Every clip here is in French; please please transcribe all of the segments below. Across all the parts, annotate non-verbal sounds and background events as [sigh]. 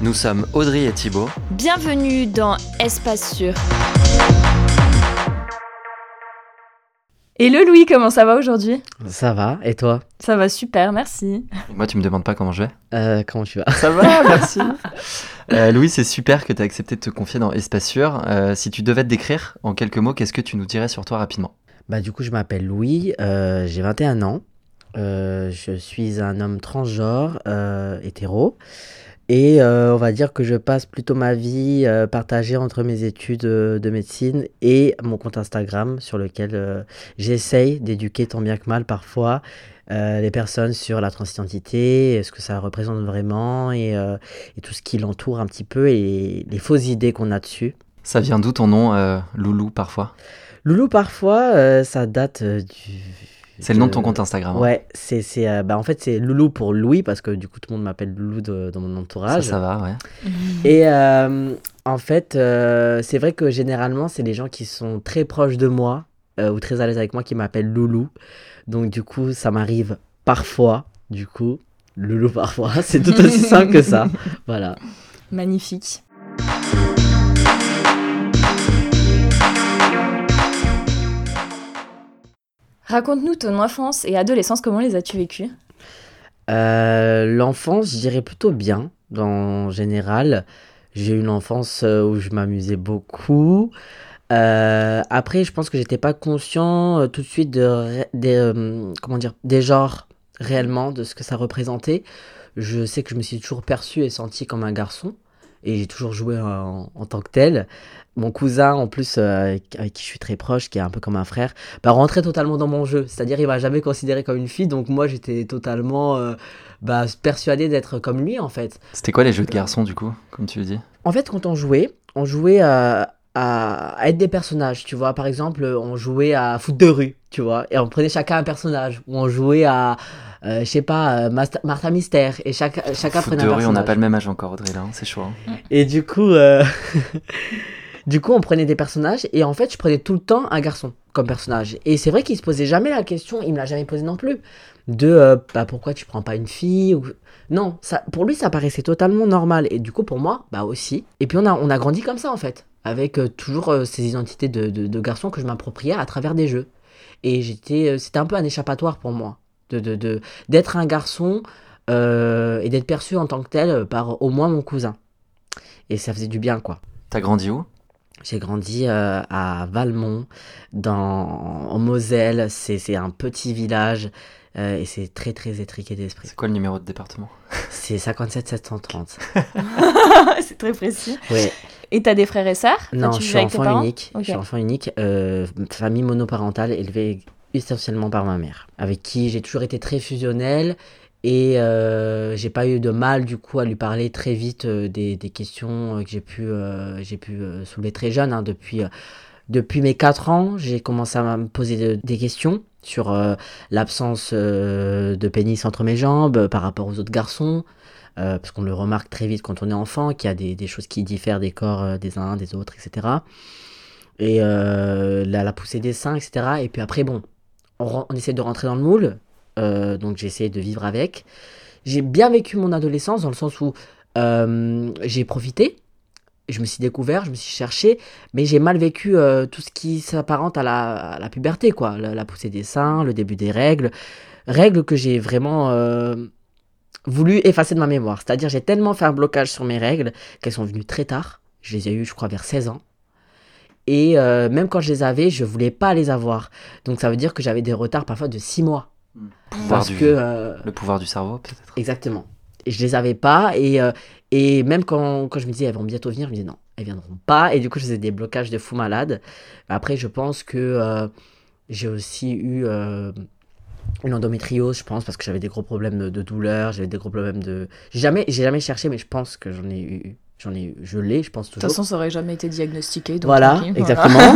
Nous sommes Audrey et Thibaut. Bienvenue dans Espace Sûr. Et le Louis, comment ça va aujourd'hui? Ça va, et toi? Ça va super, merci. moi, tu me demandes pas comment je vais euh, Comment tu vas? Ça va, [laughs] merci. Euh, Louis, c'est super que tu as accepté de te confier dans Espace Sûr. Euh, si tu devais te décrire en quelques mots, qu'est-ce que tu nous dirais sur toi rapidement? Bah du coup, je m'appelle Louis, j'ai 21 ans, je suis un homme transgenre, hétéro. Et euh, on va dire que je passe plutôt ma vie euh, partagée entre mes études euh, de médecine et mon compte Instagram sur lequel j'essaye d'éduquer tant bien que mal parfois les personnes sur la transidentité, ce que ça représente vraiment et, et tout ce qui l'entoure un petit peu et les fausses idées qu'on a dessus. Ça vient d'où ton nom, Loulou, parfois? Loulou, parfois, ça date du c'est le nom de ton compte Instagram. Hein. Ouais, c'est, c'est euh, bah, en fait c'est Loulou pour Louis parce que du coup tout le monde m'appelle Loulou dans mon entourage. Ça, ça va, ouais. [laughs] Et euh, en fait, euh, c'est vrai que généralement c'est les gens qui sont très proches de moi ou très à l'aise avec moi qui m'appellent Loulou. Donc du coup ça m'arrive parfois, du coup, Loulou parfois. [laughs] C'est tout aussi simple que ça. [laughs] Voilà. Magnifique. Raconte-nous ton enfance et adolescence, comment les as-tu vécues? Euh, L'enfance, je dirais plutôt bien, en général. J'ai eu une enfance euh, où je m'amusais beaucoup. Euh, après, je pense que j'étais pas conscient tout de suite de, comment dire, des genres réellement, de ce que ça représentait. Je sais que je me suis toujours perçu et senti comme un garçon et j'ai toujours joué en, tant que tel. Mon cousin, en plus, euh, avec qui je suis très proche, qui est un peu comme un frère, bah, rentrait totalement dans mon jeu. C'est-à-dire, il m'a jamais considéré comme une fille, donc moi, j'étais totalement euh, bah, persuadé d'être comme lui, en fait. C'était quoi les jeux de garçons, du coup, comme tu le dis? En fait, quand on jouait, on jouait à, à, être des personnages, tu vois. Par exemple, on jouait à foot de rue, tu vois, et on prenait chacun un personnage. Ou on jouait à, euh, je sais pas, euh, Martha Mystère, et chaque, chacun prenait un personnage. on n'a pas le même âge encore, Audrey, là, hein, c'est chaud. Hein. Et du coup, euh, [laughs] du coup, on prenait des personnages, et en fait, je prenais tout le temps un garçon comme personnage. Et c'est vrai qu'il se posait jamais la question, il me l'a jamais posé non plus, de bah, pourquoi tu prends pas une fille ou... Non, ça, pour lui, ça paraissait totalement normal. Et du coup, pour moi, bah aussi. Et puis, on a, on a grandi comme ça, en fait. Avec toujours ces identités de, de, de que je m'appropriais à travers des jeux. Et j'étais, c'était un peu un échappatoire pour moi de, d'être un garçon euh, et d'être perçu en tant que tel par au moins mon cousin. Et ça faisait du bien, quoi. T'as grandi où? J'ai grandi euh, à Valmont, dans, en Moselle. C'est, un petit village euh, et c'est très très étriqué d'esprit. C'est quoi le numéro de département? C'est 57 730. [laughs] [laughs] c'est très précis. Ouais. Et t'as des frères et sœurs? Non, je suis, enfant unique, je suis enfant unique. famille monoparentale élevée essentiellement par ma mère, avec qui j'ai toujours été très fusionnel et euh, j'ai pas eu de mal du coup à lui parler très vite euh, des, des, questions que j'ai pu, euh, j'ai pu soulever très jeune. Hein, depuis, depuis mes 4 ans, j'ai commencé à me poser des questions sur l'absence de pénis entre mes jambes par rapport aux autres garçons. parce qu'on le remarque très vite quand on est enfant, qu'il y a des, des, choses qui diffèrent des corps des uns, des autres, etc. Et la, la poussée des seins, etc. Et puis après, bon, on, essaie de rentrer dans le moule, euh, donc j'ai essayé de vivre avec. J'ai bien vécu mon adolescence dans le sens où euh, j'ai profité, je me suis découvert, je me suis cherché, mais j'ai mal vécu euh, tout ce qui s'apparente à la, puberté, quoi. La, poussée des seins, le début des règles. Règles que j'ai vraiment voulu effacer de ma mémoire. C'est-à-dire, j'ai tellement fait un blocage sur mes règles qu'elles sont venues très tard. Je les ai eues, je crois, vers 16 ans. Et même quand je les avais, je voulais pas les avoir. Donc ça veut dire que j'avais des retards parfois de 6 mois. Parce que, euh, le pouvoir du cerveau, peut-être. Exactement. Et je les avais pas. Et, euh, et même quand, quand, je me disais, elles vont bientôt venir, je me disais, non, elles viendront pas. Et du coup, je faisais des blocages de fou malade. Après, je pense que j'ai aussi eu une endométriose, je pense, parce que j'avais des gros problèmes de, douleur, j'avais des gros problèmes de... J'ai jamais, jamais cherché, mais je pense que j'en ai eu J'en ai, je l'ai, je pense toujours. De toute façon, ça aurait jamais été diagnostiqué. voilà, exactement. [laughs]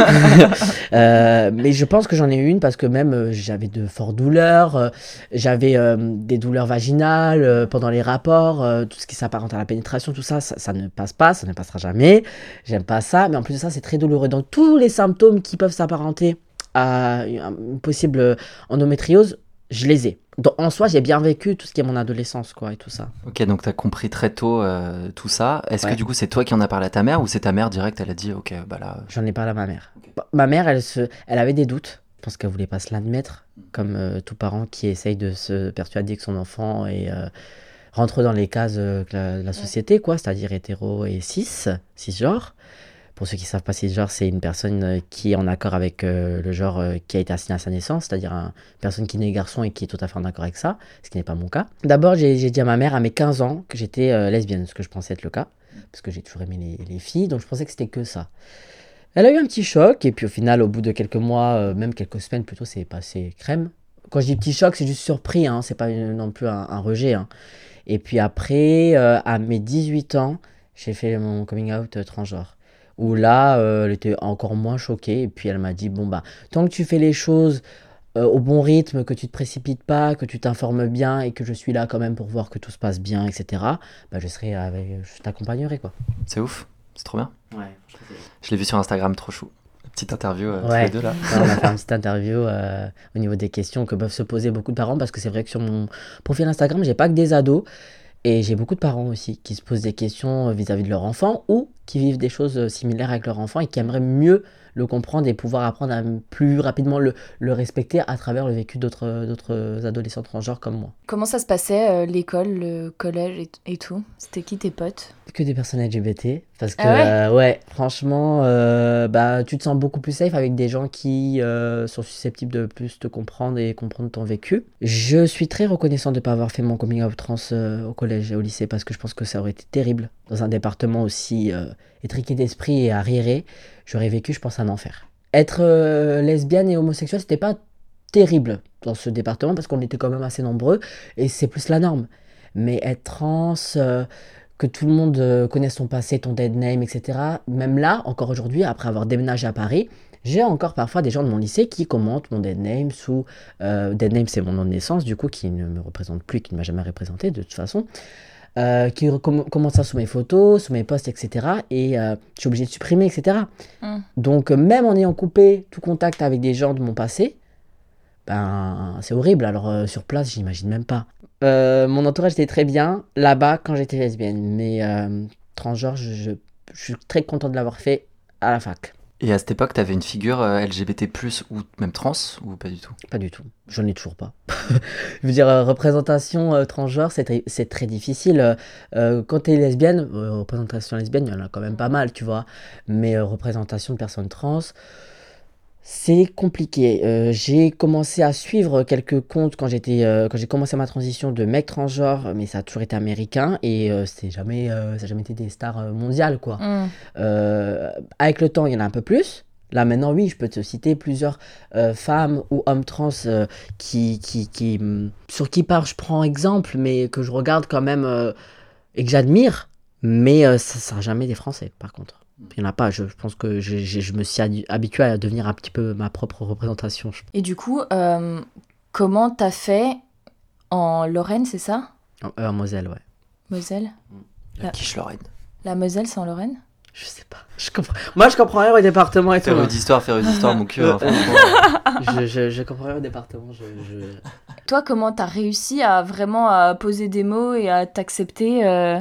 [laughs] euh, mais je pense que j'en ai une parce que même euh, j'avais de fortes douleurs, euh, j'avais des douleurs vaginales pendant les rapports, tout ce qui s'apparente à la pénétration, tout ça, ça, ça, ne passe pas, ça ne passera jamais. J'aime pas ça, mais en plus de ça, c'est très douloureux. Donc tous les symptômes qui peuvent s'apparenter à une possible endométriose, je les ai. Donc, en soi, j'ai bien vécu tout ce qui est mon adolescence, quoi, et tout ça. Ok, donc tu as compris très tôt euh, tout ça. Est-ce que du coup, c'est toi qui en as parlé à ta mère ou c'est ta mère direct, elle a dit, ok, bah là. J'en ai parlé à ma mère. Ma mère, elle, se... elle avait des doutes. Je pense qu'elle voulait pas se l'admettre, comme euh, tout parent qui essaye de se persuader que son enfant est, euh, rentre dans les cases de la, la, société, quoi, c'est-à-dire hétéro et cis, cisgenre. Pour ceux qui ne savent pas, genre, c'est une personne euh, qui est en accord avec euh, le genre euh, qui a été assigné à sa naissance, c'est-à-dire une personne qui naît garçon et qui est tout à fait en accord avec ça, ce qui n'est pas mon cas. D'abord, j'ai dit à ma mère à mes 15 ans que j'étais lesbienne, ce que je pensais être le cas, parce que j'ai toujours aimé les, les, filles, donc je pensais que c'était que ça. Elle a eu un petit choc, et puis au final, au bout de quelques mois, même quelques semaines plutôt, c'est passé crème. Quand je dis petit choc, c'est juste surpris, hein, c'est pas non plus un, un rejet. Hein. Et puis après, à mes 18 ans, j'ai fait mon coming out transgenre où là, euh, elle était encore moins choquée. Et puis elle m'a dit, bon, bah, tant que tu fais les choses euh, au bon rythme, que tu te précipites pas, que tu t'informes bien et que je suis là quand même pour voir que tout se passe bien, etc., bah, je serai avec, je t'accompagnerai, quoi. C'est ouf, c'est trop bien. Ouais. Je l'ai vu sur Instagram, trop chou. Petite interview euh, ouais. tous les deux là. on a fait une petite interview euh, au niveau des questions que peuvent se poser beaucoup de parents parce que c'est vrai que sur mon profil Instagram, j'ai pas que des ados. Et j'ai beaucoup de parents aussi qui se posent des questions vis-à-vis de leur enfant ou qui vivent des choses similaires avec leur enfant et qui aimeraient mieux le comprendre et pouvoir apprendre à plus rapidement le, le respecter à travers le vécu d'autres adolescents transgenres comme moi. Comment ça se passait, euh, l'école, le collège et, et tout? C'était qui tes potes? Que des personnes LGBT. Parce que, ah ouais, euh, ouais, franchement, euh, bah, tu te sens beaucoup plus safe avec des gens qui euh, sont susceptibles de plus te comprendre et comprendre ton vécu. Je suis très reconnaissant de ne pas avoir fait mon coming out trans au collège et au lycée parce que je pense que ça aurait été terrible. Dans un département aussi étriqué d'esprit et arriéré, j'aurais vécu, je pense, un enfer. Être euh, lesbienne et homosexuelle, c'était pas terrible dans ce département parce qu'on était quand même assez nombreux et c'est plus la norme. Mais être trans que tout le monde euh, connaisse ton passé, ton dead name, etc. Même là, encore aujourd'hui, après avoir déménagé à Paris, j'ai encore parfois des gens de mon lycée qui commentent mon dead name sous... Euh, dead name, c'est mon nom de naissance, du coup, qui ne me représente plus, qui ne m'a jamais représenté de toute façon. Euh, qui com commentent ça sous mes photos, sous mes posts, etc. Et euh, je suis obligé de supprimer, etc. Mm. Donc, même en ayant coupé tout contact avec des gens de mon passé, ben, c'est horrible. Alors, euh, sur place, j'imagine même pas. Euh, mon entourage était très bien là-bas quand j'étais lesbienne, mais euh, transgenre, je, je, je, suis très content de l'avoir fait à la fac. Et à cette époque, tu avais une figure euh, LGBT, ou même trans, ou pas du tout? Pas du tout. J'en ai toujours pas. [laughs] je veux dire, euh, représentation euh, transgenre, c'est très difficile. Quand tu es lesbienne, représentation lesbienne, il y en a quand même pas mal, tu vois. Mais représentation de personnes trans, c'est compliqué. Euh, j'ai commencé à suivre quelques comptes quand j'étais, euh, quand j'ai commencé ma transition de mec transgenre, mais ça a toujours été américain et euh, c'est jamais, ça n'a jamais été des stars mondiales quoi. Mm. avec le temps, il y en a un peu plus. Là maintenant, oui, je peux te citer plusieurs femmes ou hommes trans qui, qui, qui, sur qui part je prends exemple, mais que je regarde quand même et que j'admire. Mais ça n'a jamais des Français, par contre. Il n'y en a pas. Je, pense que je, je, je, me suis habitué à devenir un petit peu ma propre représentation. Et du coup, euh, comment t'as fait en Lorraine, c'est ça? En, euh, en, Moselle, ouais. Moselle? La, la quiche Lorraine. La Moselle, c'est en Lorraine? Je sais pas. Je comprends... Moi, je comprends rien au département et tout. Faire d'histoire, faire d'histoire, mon cul. Hein, [laughs] je, je, je, comprends rien au département. Je, je... Toi, comment t'as réussi à vraiment à poser des mots et à t'accepter euh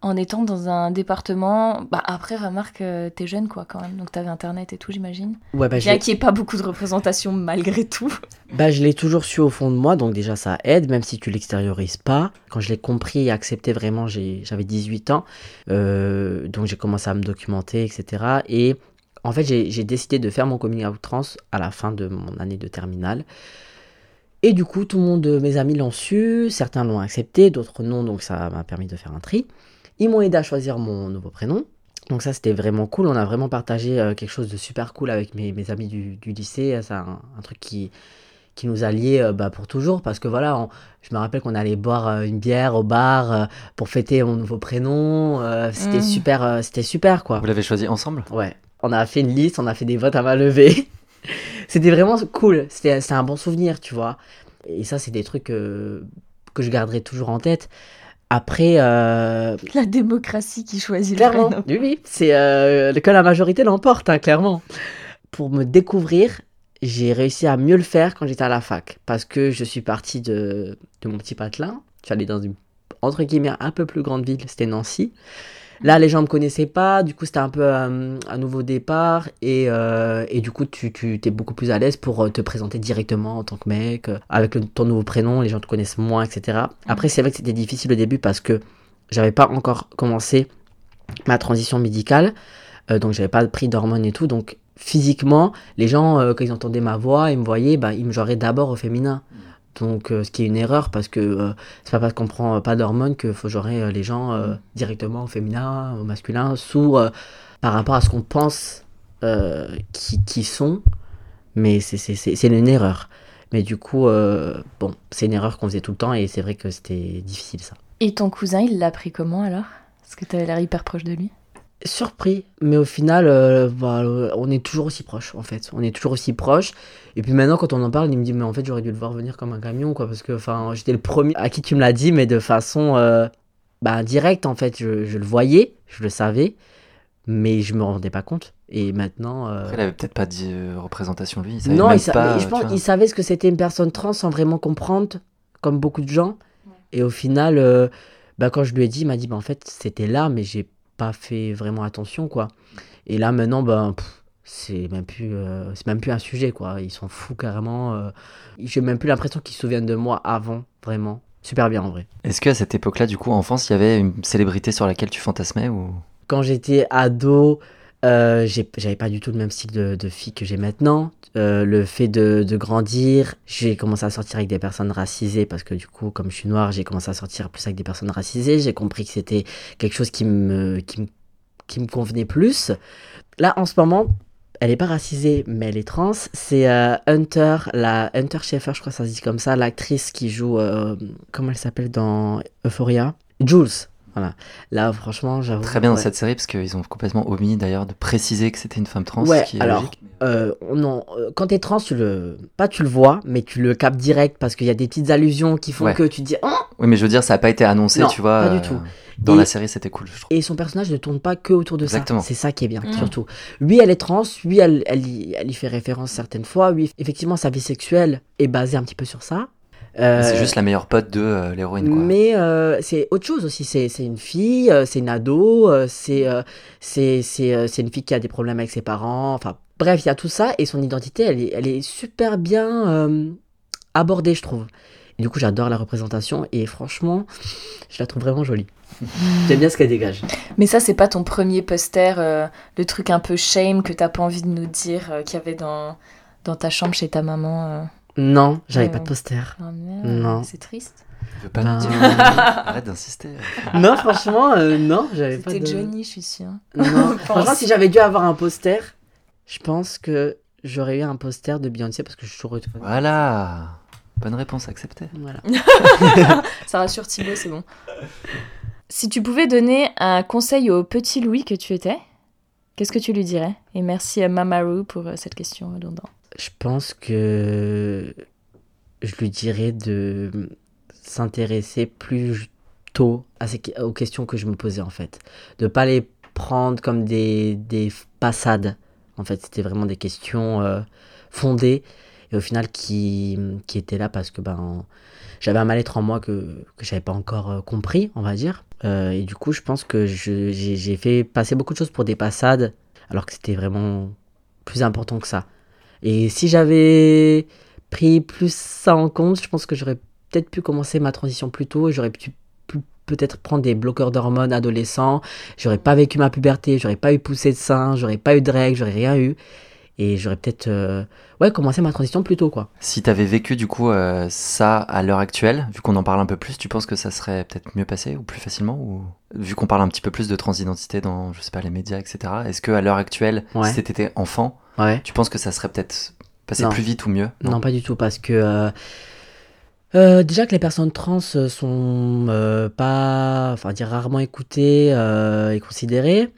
en étant dans un département. Bah après, remarque, euh, t'es jeune quoi quand même, donc t'avais internet et tout, j'imagine. Ouais, bah, Bien qu'il n'y ait pas beaucoup de représentation malgré tout. [laughs] Bah, je l'ai toujours su au fond de moi, donc déjà ça aide, même si tu l'extériorises pas. Quand je l'ai compris et accepté vraiment, j'avais 18 ans, euh, donc j'ai commencé à me documenter, etc. Et en fait, j'ai décidé de faire mon coming out trans à la fin de mon année de terminale. Et du coup, tout le monde, mes amis l'ont su, certains l'ont accepté, d'autres non, donc ça m'a permis de faire un tri. Ils m'ont aidé à choisir mon nouveau prénom. Donc ça, c'était vraiment cool. On a vraiment partagé euh, quelque chose de super cool avec mes, mes amis du, du lycée. C'est un, un, truc qui, qui nous a liés bah, pour toujours. Parce que voilà, je me rappelle qu'on allait boire une bière au bar pour fêter mon nouveau prénom. c'était mmh. super, c'était super quoi. Vous l'avez choisi ensemble? Ouais. On a fait une liste, on a fait des votes à main levée. [laughs] c'était vraiment cool. C'était un bon souvenir, tu vois. Et ça, c'est des trucs que je garderai toujours en tête. Après. Euh, la démocratie qui choisit clairement, le prénom. Oui, oui. C'est euh, que la majorité l'emporte, hein, clairement. Pour me découvrir, j'ai réussi à mieux le faire quand j'étais à la fac. Parce que je suis parti de, de mon petit patelin. Je suis allé dans une, entre guillemets, un peu plus grande ville, c'était Nancy. Là, les gens me connaissaient pas, du coup, c'était un peu euh, un nouveau départ, et, euh, et du coup, tu, tu es beaucoup plus à l'aise pour euh, te présenter directement en tant que mec, avec ton nouveau prénom, les gens te connaissent moins, etc. Après, c'est vrai que c'était difficile au début parce que j'avais pas encore commencé ma transition médicale, donc j'avais pas pris d'hormones et tout, donc physiquement, les gens, quand ils entendaient ma voix, ils me voyaient, bah, ils me genraient d'abord au féminin. Donc, euh, ce qui est une erreur parce que euh, c'est pas parce qu'on prend pas d'hormones qu'il faut gérer euh, les gens directement au féminin, au masculin, sous par rapport à ce qu'on pense qui, qui, sont. Mais c'est une erreur. Mais du coup, bon, c'est une erreur qu'on faisait tout le temps et c'est vrai que c'était difficile ça. Et ton cousin, il l'a pris comment alors? Parce que tu avais l'air hyper proche de lui surpris, mais au final, euh, bah, on est toujours aussi proche en fait. On est toujours aussi proche. Et puis maintenant, quand on en parle, il me dit, mais en fait, j'aurais dû le voir venir comme un camion, quoi, parce que enfin, j'étais le premier à qui tu me l'as dit, mais de façon euh, bah, directe en fait. Je, le voyais, je le savais, mais je me rendais pas compte. Et maintenant. Euh... il avait peut-être pas dit euh, représentation lui. non, il, pas, je pense il savait ce que c'était une personne trans sans vraiment comprendre, comme beaucoup de gens. Et au final, bah, quand je lui ai dit, il m'a dit, bah, en fait, c'était là, mais j'ai pas fait vraiment attention, quoi. Et là, maintenant, ben, c'est même plus euh, c'est même plus un sujet quoi ils s'en foutent carrément euh. j'ai même plus l'impression qu'ils se souviennent de moi avant vraiment super bien en vrai est-ce qu'à cette époque là du coup en France il y avait une célébrité sur laquelle tu fantasmais ou? Quand j'étais ado euh, j'avais pas du tout le même style de, fille que j'ai maintenant. Euh, le fait de, grandir, j'ai commencé à sortir avec des personnes racisées parce que du coup, comme je suis noire, j'ai commencé à sortir plus avec des personnes racisées. J'ai compris que c'était quelque chose qui me, qui, me, qui me convenait plus. Là, en ce moment, elle est pas racisée, mais elle est trans. C'est euh, Hunter, la Hunter Schaeffer, je crois que ça se dit comme ça, l'actrice qui joue, comment elle s'appelle dans Euphoria? Jules. Voilà. Là, franchement, j'avoue. Très bien dans cette série, parce qu'ils ont complètement omis d'ailleurs de préciser que c'était une femme trans. Ouais, alors, euh, non, euh, quand t'es trans, tu le. Pas tu le vois, mais tu le captes direct parce qu'il y a des petites allusions qui font que tu dis. Oh oui, mais je veux dire, ça n'a pas été annoncé, tu vois. Pas du tout. Dans la série, c'était cool, je trouve. Et son personnage ne tourne pas que autour de Exactement. ça. C'est ça qui est bien, mm. surtout. Lui, elle est trans, lui, elle, elle, elle, y fait référence certaines fois. Oui, effectivement, sa vie sexuelle est basée un petit peu sur ça. Euh, c'est juste la meilleure pote de euh, l'héroïne. Mais euh, c'est autre chose aussi. C'est une fille, c'est une ado, c'est c'est une fille qui a des problèmes avec ses parents. Enfin, bref, il y a tout ça. Et son identité, elle est, elle est super bien abordée, je trouve. Et du coup, j'adore la représentation. Et franchement, je la trouve vraiment jolie. [laughs] J'aime bien ce qu'elle dégage. Mais ça, c'est pas ton premier poster, le truc un peu shame que t'as pas envie de nous dire qu'il y avait dans, dans ta chambre chez ta maman non, j'avais pas de poster. Oh, non. C'est triste. Tu veux pas ben... dire [laughs] Arrête d'insister. non, franchement, euh, non, j'avais pas de... C'était Johnny, je suis sûre. Non, [laughs] franchement, si j'avais dû avoir un poster, je pense que j'aurais eu un poster de Beyoncé parce que je suis toujours Voilà Bonne réponse acceptée. Voilà. [laughs] Ça rassure Thibaut, c'est bon. Si tu pouvais donner un conseil au petit Louis que tu étais, qu'est-ce que tu lui dirais? Et merci à Mamaru pour euh, cette question redondante je pense que je lui dirais de s'intéresser plus tôt à ces, aux questions que je me posais en fait. De pas les prendre comme des, des passades. En fait, c'était vraiment des questions euh, fondées et au final qui, qui étaient là parce que ben, j'avais un mal-être en moi que, que j'avais pas encore euh, compris, on va dire. Euh, et du coup, je pense que j'ai fait passer beaucoup de choses pour des passades alors que c'était vraiment plus important que ça. Et si j'avais pris plus ça en compte, je pense que j'aurais peut-être pu commencer ma transition plus tôt j'aurais pu peut-être prendre des bloqueurs d'hormones adolescents. J'aurais pas vécu ma puberté, j'aurais pas eu poussé de sein, j'aurais pas eu de règles, j'aurais rien eu. Et j'aurais peut-être euh, ouais, commencé ma transition plus tôt, quoi. Si t'avais vécu du coup euh, ça à l'heure actuelle, vu qu'on en parle un peu plus, tu penses que ça serait peut-être mieux passé ou plus facilement ou vu qu'on parle un petit peu plus de transidentité dans je sais pas les médias etc. Est-ce que à l'heure actuelle, si t'étais enfant, Ouais. Tu penses que ça serait peut-être Passer plus vite ou mieux? Non, pas du tout, parce que euh, déjà que les personnes trans sont pas, enfin dire rarement écoutées et considérées,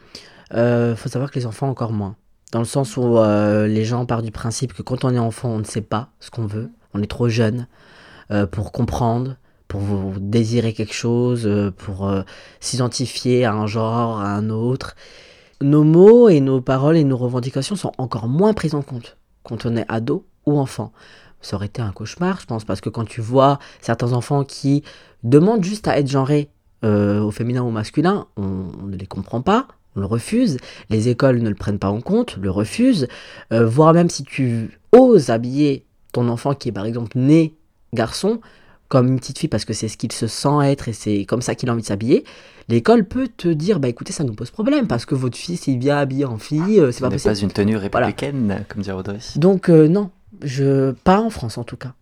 il faut savoir que les enfants encore moins. Dans le sens où les gens partent du principe que quand on est enfant, on ne sait pas ce qu'on veut, on est trop jeune pour comprendre, pour vous désirer quelque chose, pour s'identifier à un genre, à un autre nos mots et nos paroles et nos revendications sont encore moins prises en compte quand on est ado ou enfant. Ça aurait été un cauchemar, je pense, parce que quand tu vois certains enfants qui demandent juste à être genrés euh, au féminin ou au masculin, on, ne les comprend pas, on le refuse, les écoles ne le prennent pas en compte, le refusent, euh, voire même si tu oses habiller ton enfant qui est par exemple né garçon, comme une petite fille parce que c'est ce qu'il se sent être et c'est comme ça qu'il a envie de s'habiller, l'école peut te dire bah écoutez ça nous pose problème parce que votre fils est bien habillé en fille, euh, c'est pas possible. pas une tenue républicaine comme dirait Audrey. Donc euh, non, je pas en France en tout cas,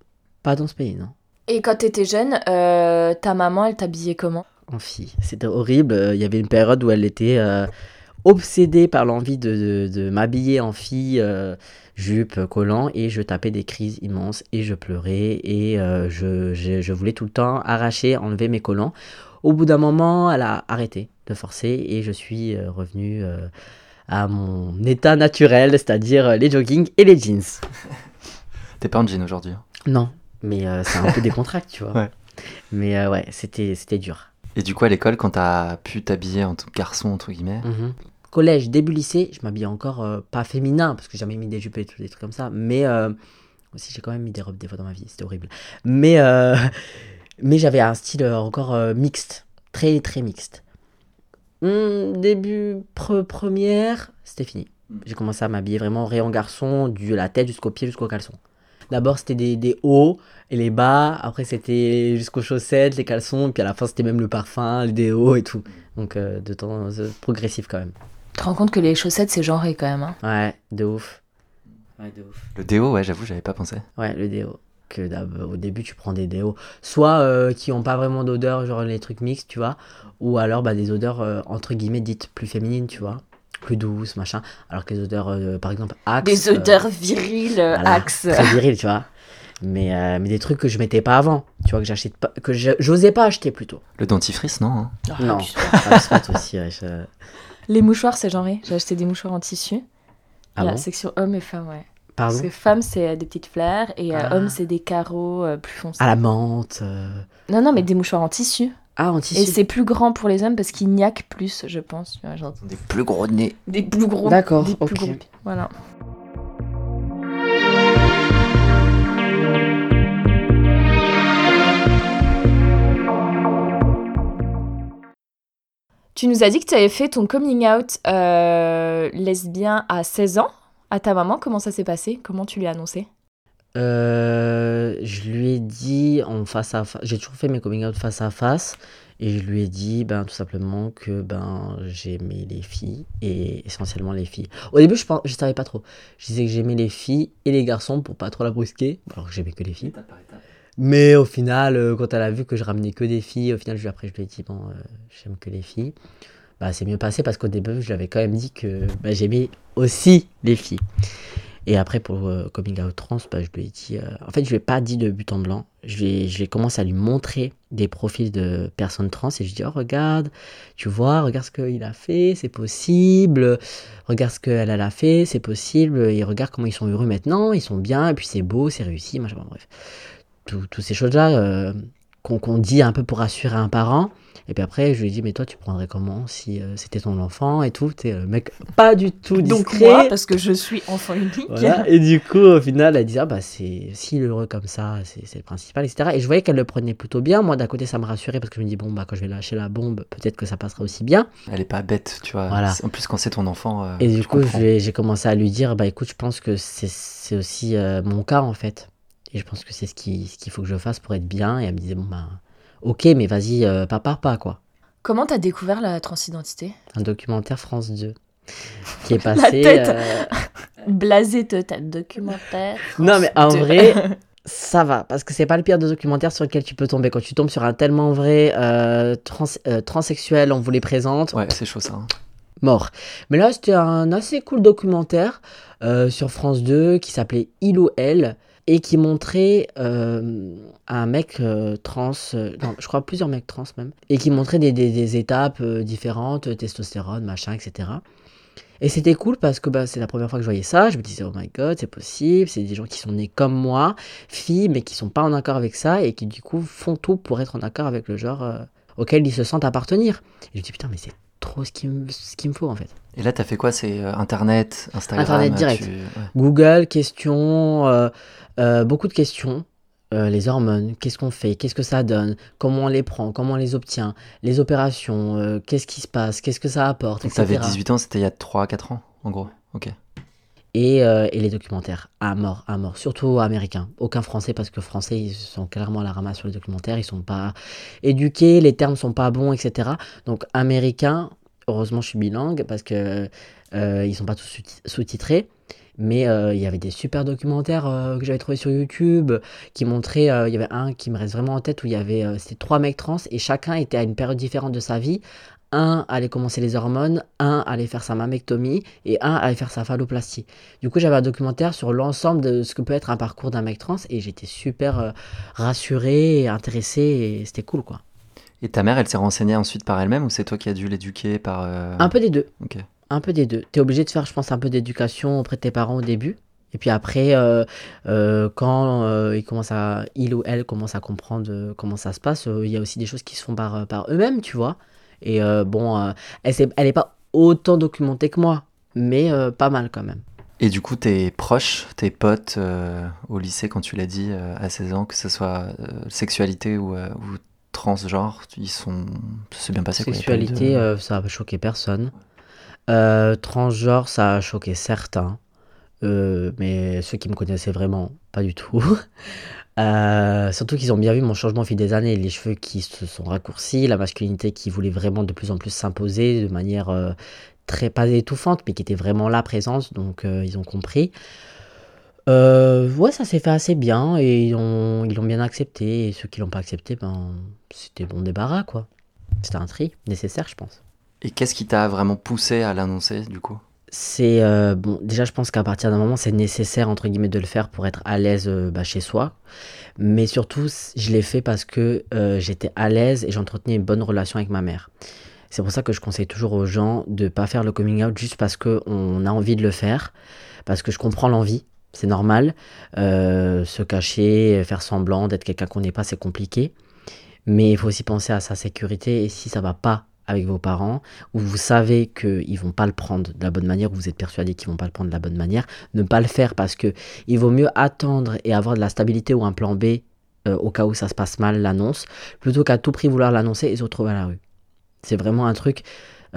pas dans ce pays non. Et quand tu étais jeune, euh, ta maman elle t'habillait comment? En fille, c'était horrible. Il y avait une période où elle était obsédée par l'envie de, m'habiller en fille, euh, jupe, collant, et je tapais des crises immenses, et je pleurais, et euh, je, voulais tout le temps arracher, enlever mes collants. Au bout d'un moment, elle a arrêté de forcer, et je suis euh, revenu à mon état naturel, c'est-à-dire les joggings et les jeans. [laughs] T'es pas en jean aujourd'hui hein? Non, mais c'est un peu des tu vois. [laughs] Mais ouais, c'était dur. Et du coup, à l'école, quand t'as pu t'habiller en que garçon, entre guillemets mhm. Collège, début lycée, je m'habillais encore euh, pas féminin, parce que j'ai jamais mis des jupes et tout, des trucs comme ça, mais euh, aussi j'ai quand même mis des robes des fois dans ma vie, c'était horrible. Mais, euh, [laughs] mais j'avais un style encore mixte, très très mixte. Hmm, début première, c'était fini. J'ai commencé à m'habiller vraiment rayon garçon, de la tête jusqu'au pied, jusqu'au caleçon. D'abord, c'était des, des, hauts et les bas. Après, c'était jusqu'aux chaussettes, les caleçons. Puis à la fin, c'était même le parfum, les déos et tout. Donc, euh, de temps euh, progressif quand même. Tu te rends compte que les chaussettes, c'est genré quand même. Hein? Ouais, de ouf. Ouais, de ouf. Le déo, ouais, j'avoue, j'avais pas pensé. Ouais, le déo. Que au début, tu prends des déos. Soit euh, qui ont pas vraiment d'odeur, genre les trucs mixtes, tu vois. Ou alors bah, des odeurs, entre guillemets, dites plus féminines, tu vois plus douce, machin. Alors que les odeurs, euh, par exemple, Axe. Des odeurs euh, viriles, Axe. Très viriles, tu vois. Mais, euh, mais des trucs que je mettais pas avant, tu vois, que j'achète pas, que j'osais pas acheter plutôt. Le dentifrice, non hein? Ah, Non, [laughs] aussi, Les mouchoirs, c'est genré. J'ai acheté des mouchoirs en tissu. Ah la section hommes et femmes, ouais. Pardon Parce que femmes, c'est des petites fleurs et ah. hommes, c'est des carreaux plus foncés. À la menthe. Non, non, mais des mouchoirs en tissu. Ah, en Et c'est plus grand pour les hommes parce qu'ils niaquent plus, je pense. Des plus gros nez. Des plus gros. D'accord. Voilà. Tu nous as dit que tu avais fait ton coming out euh, lesbien à 16 ans. À ta maman, comment ça s'est passé? Comment tu lui as annoncé? Euh, je lui ai dit en face à face, j'ai toujours fait mes coming out face à face, et je lui ai dit ben, tout simplement que ben, j'aimais les filles, et essentiellement les filles. Au début, je ne je savais pas trop. Je disais que j'aimais les filles et les garçons pour pas trop la brusquer, alors que j'aimais que les filles. Mais au final, euh, quand elle a vu que je ramenais que des filles, au final, je, après, je lui ai dit bon, euh, j'aime que les filles. Bah, c'est mieux passé parce qu'au début, je lui avais quand même dit que bah, j'aimais aussi les filles. Et après, pour euh, Coming Out Trans, bah, je lui ai dit. Euh, en fait, je lui ai pas dit de but en blanc. Je vais, je vais commencer à lui montrer des profils de personnes trans et je lui dit Oh, regarde, tu vois, regarde ce qu'il a fait, c'est possible. Regarde ce qu'elle a fait, c'est possible. Et regarde comment ils sont heureux maintenant, ils sont bien, et puis c'est beau, c'est réussi, bref. Toutes ces choses-là euh, qu'on dit un peu pour rassurer un parent. Et puis après, je lui ai dit, mais toi, tu prendrais comment si euh, c'était ton enfant et tout T'es le mec pas du tout discret. Donc moi, parce que je suis enfant unique. Et du coup, au final, elle dit, ah bah c'est si heureux comme ça, c'est le principal, etc. Et je voyais qu'elle le prenait plutôt bien. Moi, d'un côté, ça me rassurait parce que je me dis, bon, bah quand je vais lâcher la bombe, peut-être que ça passera aussi bien. Elle est pas bête, tu vois. En plus, quand c'est ton enfant. Euh, et du coup, j'ai commencé à lui dire, bah écoute, je pense que c'est aussi euh, mon cas en fait. Et je pense que c'est ce qu'il ce qu'il faut que je fasse pour être bien. Et elle me disait, bon, bah ok, mais vas-y, euh, pas par pas, quoi. Comment t'as découvert la transidentité? Un documentaire France 2 [laughs] qui est passé. la tête euh... Blasé tête, documentaire. [laughs] non, mais en vrai, [laughs] ça va, parce que c'est pas le pire de documentaire sur lequel tu peux tomber. Quand tu tombes sur un tellement vrai euh, trans, euh, transsexuel, on vous les présente. Ouais, c'est chaud ça. Hein. mort. Mais là, c'était un assez cool documentaire euh, sur France 2 qui s'appelait Il ou Elle et qui montrait euh, un mec euh, trans, non, je crois plusieurs mecs trans même, et qui montrait des, des, étapes différentes, testostérone, machin, etc. Et c'était cool parce que bah, c'est la première fois que je voyais ça. Je me disais, oh my god, c'est possible. C'est des gens qui sont nés comme moi, filles, mais qui sont pas en accord avec ça et qui du coup font tout pour être en accord avec le genre auquel ils se sentent appartenir. Et je me dis, putain, mais c'est trop ce qu'il me, me faut en fait. Et là, tu as fait quoi? C'est euh, Internet, Instagram Internet direct. Google, questions, euh, euh, beaucoup de questions. les hormones, qu'est-ce qu'on fait, qu'est-ce que ça donne, comment on les prend, comment on les obtient, les opérations, qu'est-ce qui se passe, qu'est-ce que ça apporte, Donc, tu avais 18 ans, c'était il y a 3-4 ans, en gros. Ok. Et, et, les documentaires, à mort, à mort, surtout américains. Aucun français, parce que français, ils sont clairement à la ramasse sur les documentaires, ils sont pas éduqués, les termes sont pas bons, etc. Donc américains, heureusement, je suis bilingue parce que euh, ils sont pas tous sous-titrés. Mais euh, il y avait des super documentaires euh, que j'avais trouvé sur YouTube qui montraient. il y avait un qui me reste vraiment en tête où il y avait c'était trois mecs trans et chacun était à une période différente de sa vie. Un allait commencer les hormones, un allait faire sa mammectomie et un allait faire sa phalloplastie. Du coup, j'avais un documentaire sur l'ensemble de ce que peut être un parcours d'un mec trans et j'étais super rassuré et intéressé et c'était cool quoi. Et ta mère, elle s'est renseignée ensuite par elle-même ou c'est toi qui as dû l'éduquer par... Euh, un peu des deux. Un peu des deux. Tu es obligé de faire, je pense, un peu d'éducation auprès de tes parents au début. Et puis après, euh, euh, quand il, commence à, il ou elle commence à comprendre comment ça se passe, il y a aussi des choses qui se font par, par eux-mêmes, tu vois. Et bon, elle n'est elle pas autant documentée que moi, mais pas mal quand même. Et du coup, tes proches, tes potes au lycée, quand tu l'as dit à 16 ans, que ce soit sexualité ou, ou transgenres, ils sont. C'est bien passé. Sexualité, euh, ça a choqué personne. Euh, transgenre, ça a choqué certains. Euh, mais ceux qui me connaissaient vraiment, pas du tout. [laughs] Euh, surtout qu'ils ont bien vu mon changement au fil des années, les cheveux qui se sont raccourcis, la masculinité qui voulait vraiment de plus en plus s'imposer de manière très pas étouffante, mais qui était vraiment là présente, donc ils ont compris. Euh, ouais, ça s'est fait assez bien et ils l'ont ils bien accepté. Et ceux qui l'ont pas accepté, ben, c'était bon débarras, quoi. C'était un tri nécessaire, je pense. Et qu'est-ce qui t'a vraiment poussé à l'annoncer, du coup? C'est. Euh, bon, déjà, je pense qu'à partir d'un moment, c'est nécessaire, entre guillemets, de le faire pour être à l'aise euh, bah, chez soi. Mais surtout, je l'ai fait parce que euh, j'étais à l'aise et j'entretenais une bonne relation avec ma mère. C'est pour ça que je conseille toujours aux gens de ne pas faire le coming out juste parce qu'on a envie de le faire. Parce que je comprends l'envie c'est normal. Euh, se cacher, faire semblant d'être quelqu'un qu'on n'est pas, c'est compliqué. Mais il faut aussi penser à sa sécurité. Et si ça va pas avec vos parents, ou vous savez qu'ils vont pas le prendre de la bonne manière, ou vous êtes persuadé qu'ils vont pas le prendre de la bonne manière, ne pas le faire parce que il vaut mieux attendre et avoir de la stabilité ou un plan B euh, au cas où ça se passe mal, l'annonce, plutôt qu'à tout prix vouloir l'annoncer et se retrouver à la rue. C'est vraiment un truc.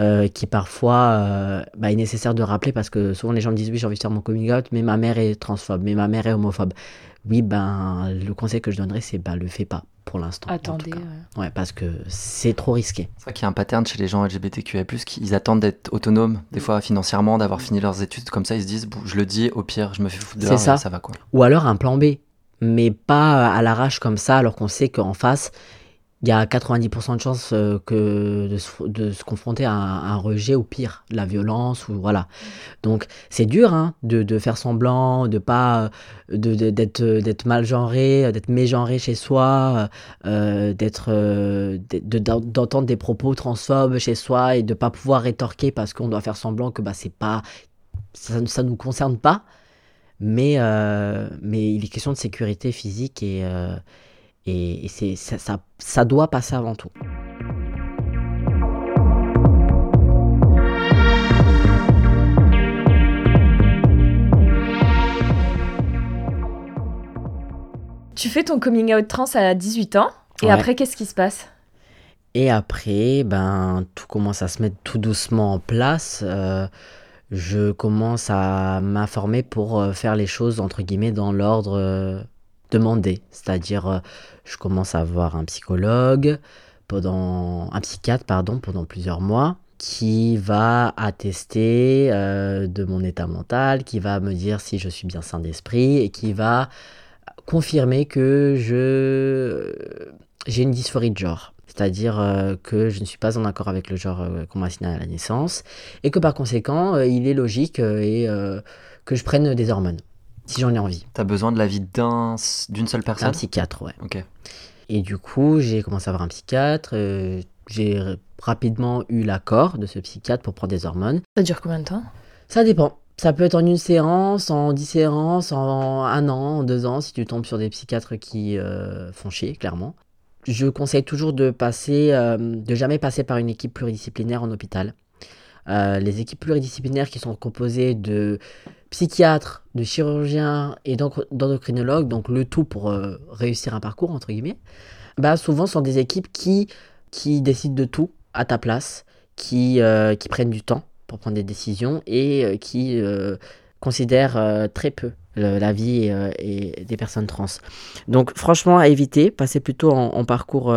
Euh, qui parfois euh, bah, est nécessaire de rappeler parce que souvent les gens me disent oui j'ai envie de faire mon coming out mais ma mère est transphobe, mais ma mère est homophobe. Oui ben le conseil que je donnerais c'est bah le fais pas pour l'instant. Attendez. Ouais. parce que c'est trop risqué. C'est vrai qu'il y a un pattern chez les gens LGBTQIA+, qu'ils attendent d'être autonomes, des fois financièrement, d'avoir fini leurs études, comme ça ils se disent, je le dis, au pire je me fais foutre dehors, ça. ça va quoi. Ou alors un plan B, mais pas à l'arrache comme ça alors qu'on sait qu'en face il y a 90% de chances euh, que de se, confronter à un, rejet ou pire, la violence ou voilà. Donc c'est dur hein, de, faire semblant, de pas d'être d'être mal genré, d'être mégenré chez soi, euh, d'être d'entendre des propos transphobes chez soi et de pas pouvoir rétorquer parce qu'on doit faire semblant que bah c'est pas ça ça nous concerne pas. Mais euh, mais il est question de sécurité physique et et, c'est, ça, ça, ça doit passer avant tout. Tu fais ton coming out trans à 18 ans. Et après, qu'est-ce qui se passe? Et après, ben, tout commence à se mettre tout doucement en place. Euh, je commence à m'informer pour euh, faire les choses, entre guillemets, dans l'ordre euh, demandé. C'est-à-dire, je commence à voir un psychologue pendant un psychiatre pardon pendant plusieurs mois qui va attester euh, de mon état mental, qui va me dire si je suis bien sain d'esprit et qui va confirmer que je j'ai une dysphorie de genre. c'est-à-dire euh, que je ne suis pas en accord avec le genre qu'on m'a assigné à la naissance, et que par conséquent, il est logique et, que je prenne des hormones, si j'en ai envie. Tu as besoin de l'avis d'un, d'une seule personne? Un psychiatre, ouais. Ok. Et du coup, j'ai commencé à voir un psychiatre, j'ai rapidement eu l'accord de ce psychiatre pour prendre des hormones. Ça dure combien de temps? Ça dépend. Ça peut être en une séance, en dix séances, en un an, en deux ans, si tu tombes sur des psychiatres qui euh, font chier, clairement. Je conseille toujours de passer, euh, de jamais passer par une équipe pluridisciplinaire en hôpital. Euh, les équipes pluridisciplinaires qui sont composées de psychiatres, de chirurgiens et d'endocrinologues, donc le tout pour réussir un parcours, entre guillemets, bah souvent sont des équipes qui, qui décident de tout à ta place, qui, qui prennent du temps pour prendre des décisions et euh, qui euh, considèrent euh, très peu la vie des personnes trans. Donc franchement à éviter, passer plutôt en, parcours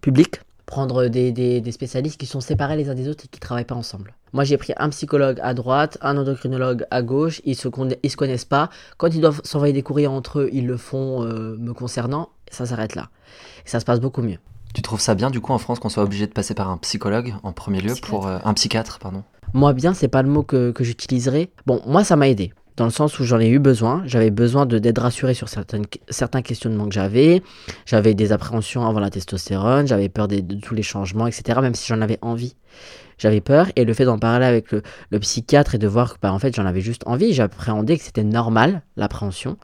public, prendre des, des, spécialistes qui sont séparés les uns des autres et qui ne travaillent pas ensemble. Moi j'ai pris un psychologue à droite, un endocrinologue à gauche, ils se, ils se connaissent pas. Quand ils doivent s'envoyer des courriers entre eux, ils le font me concernant, ça s'arrête là. Et ça se passe beaucoup mieux. Tu trouves ça bien du coup en France qu'on soit obligé de passer par un psychologue en premier lieu pour un psychiatre pardon? Moi, bien, c'est pas le mot que, que j'utiliserai. Bon, moi, ça m'a aidé. Dans le sens où j'en ai eu besoin. J'avais besoin d'être rassuré sur certains questionnements que j'avais. J'avais des appréhensions avant la testostérone. J'avais peur de, tous les changements, etc. Même si j'en avais envie. J'avais peur. Et le fait d'en parler avec le, le, psychiatre et de voir que, bah, en fait, j'en avais juste envie. J'appréhendais que c'était normal, l'appréhension,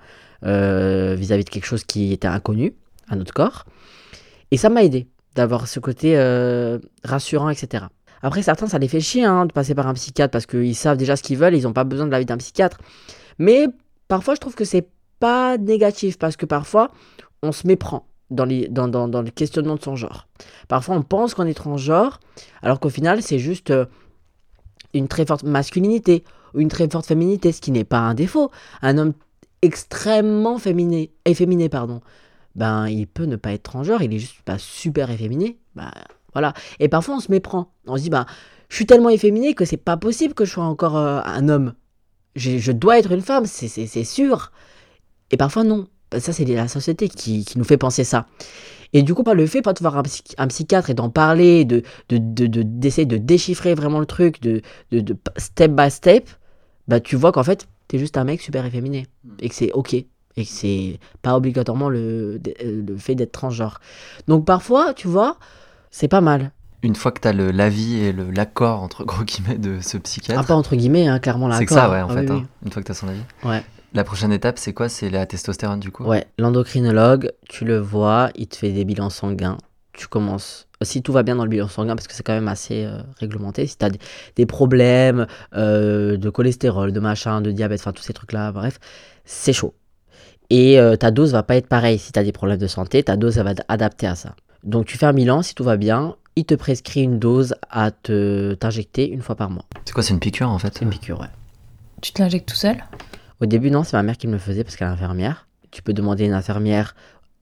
euh, vis-à-vis de quelque chose qui était inconnu à notre corps. Et ça m'a aidé d'avoir ce côté euh, rassurant, etc. Après, certains, ça les fait chier hein, de passer par un psychiatre parce qu'ils savent déjà ce qu'ils veulent, ils n'ont pas besoin de l'avis d'un psychiatre. Mais parfois, je trouve que c'est pas négatif parce que parfois, on se méprend dans, les, dans, dans, le questionnement de son genre. Parfois, on pense qu'on est transgenre, alors qu'au final, c'est juste euh, une très forte masculinité ou une très forte féminité, ce qui n'est pas un défaut. Un homme extrêmement féminé, efféminé, pardon, ben, il peut ne pas être transgenre, il est juste pas super efféminé. Ben, voilà. Et parfois, on se méprend. On se dit, bah, je suis tellement efféminé que c'est pas possible que je sois encore euh, un homme. Je, dois être une femme, c'est sûr. Et parfois, non. Bah, ça, c'est la société qui, nous fait penser ça. Et du coup, par le fait pas de voir un, psychiatre et d'en parler, de d'essayer de, déchiffrer vraiment le truc, de, de, step by step, bah tu vois qu'en fait, t'es juste un mec super efféminé. Et que c'est ok. Et que c'est pas obligatoirement le, le fait d'être transgenre. Donc parfois, tu vois, c'est pas mal. Une fois que tu as l'avis et l'accord, entre gros guillemets, de ce psychiatre. Ah, pas entre guillemets, hein, clairement l'accord. C'est que ça, ouais, en ah fait. Hein. une fois que tu as son avis. Ouais. La prochaine étape, c'est quoi? C'est la testostérone, du coup? Ouais, l'endocrinologue, tu le vois, il te fait des bilans sanguins. Tu commences. Si tout va bien dans le bilan sanguin, parce que c'est quand même assez euh, réglementé, si tu as des, problèmes euh, de cholestérol, de machin, de diabète, enfin tous ces trucs-là, bref, c'est chaud. Et euh, ta dose va pas être pareille. Si tu as des problèmes de santé, ta dose va être adaptée à ça. Donc tu fais un bilan, si tout va bien, il te prescrit une dose à te t'injecter une fois par mois. C'est quoi, c'est une piqûre en fait C'est une piqûre, ouais. Tu te l'injectes tout seul? Au début, non, c'est ma mère qui me le faisait parce qu'elle est infirmière. Tu peux demander une infirmière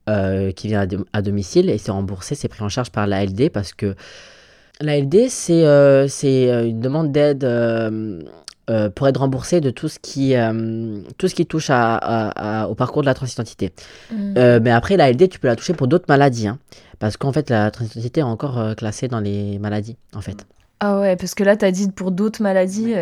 euh, qui vient à, domicile et c'est remboursé, c'est pris en charge par l'ALD parce que l'ALD, c'est euh, euh, une demande d'aide euh, pour être remboursé de tout ce qui, euh, tout ce qui touche à, au parcours de la transidentité. Mm. Euh, mais après, la LD, tu peux la toucher pour d'autres maladies. Hein, parce qu'en fait, la transidentité est encore classée dans les maladies, en fait. Ah ouais, parce que là, tu as dit pour d'autres maladies,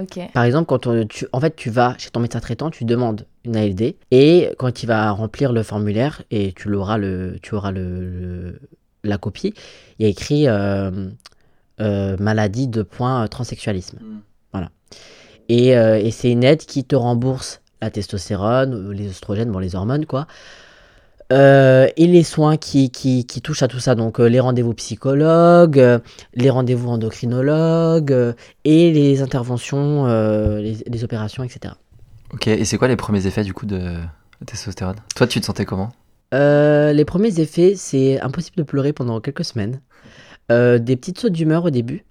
ok. Par exemple, quand tu, en fait, tu vas chez ton médecin traitant, tu demandes une ALD, et quand il va remplir le formulaire, et tu, l'auras le, tu auras le, la copie, il y a écrit maladie de point transsexualisme. Mm. Euh, et, c'est une aide qui te rembourse la testostérone, les oestrogènes, bon, les hormones, quoi. Euh, et les soins qui, qui, qui, touchent à tout ça, donc euh, les rendez-vous psychologues, les rendez-vous endocrinologues et les interventions, les, opérations, etc. Ok, et c'est quoi les premiers effets du coup de la testostérone? Toi, tu te sentais comment? Les premiers effets, c'est impossible de pleurer pendant quelques semaines. des petites sautes d'humeur au début,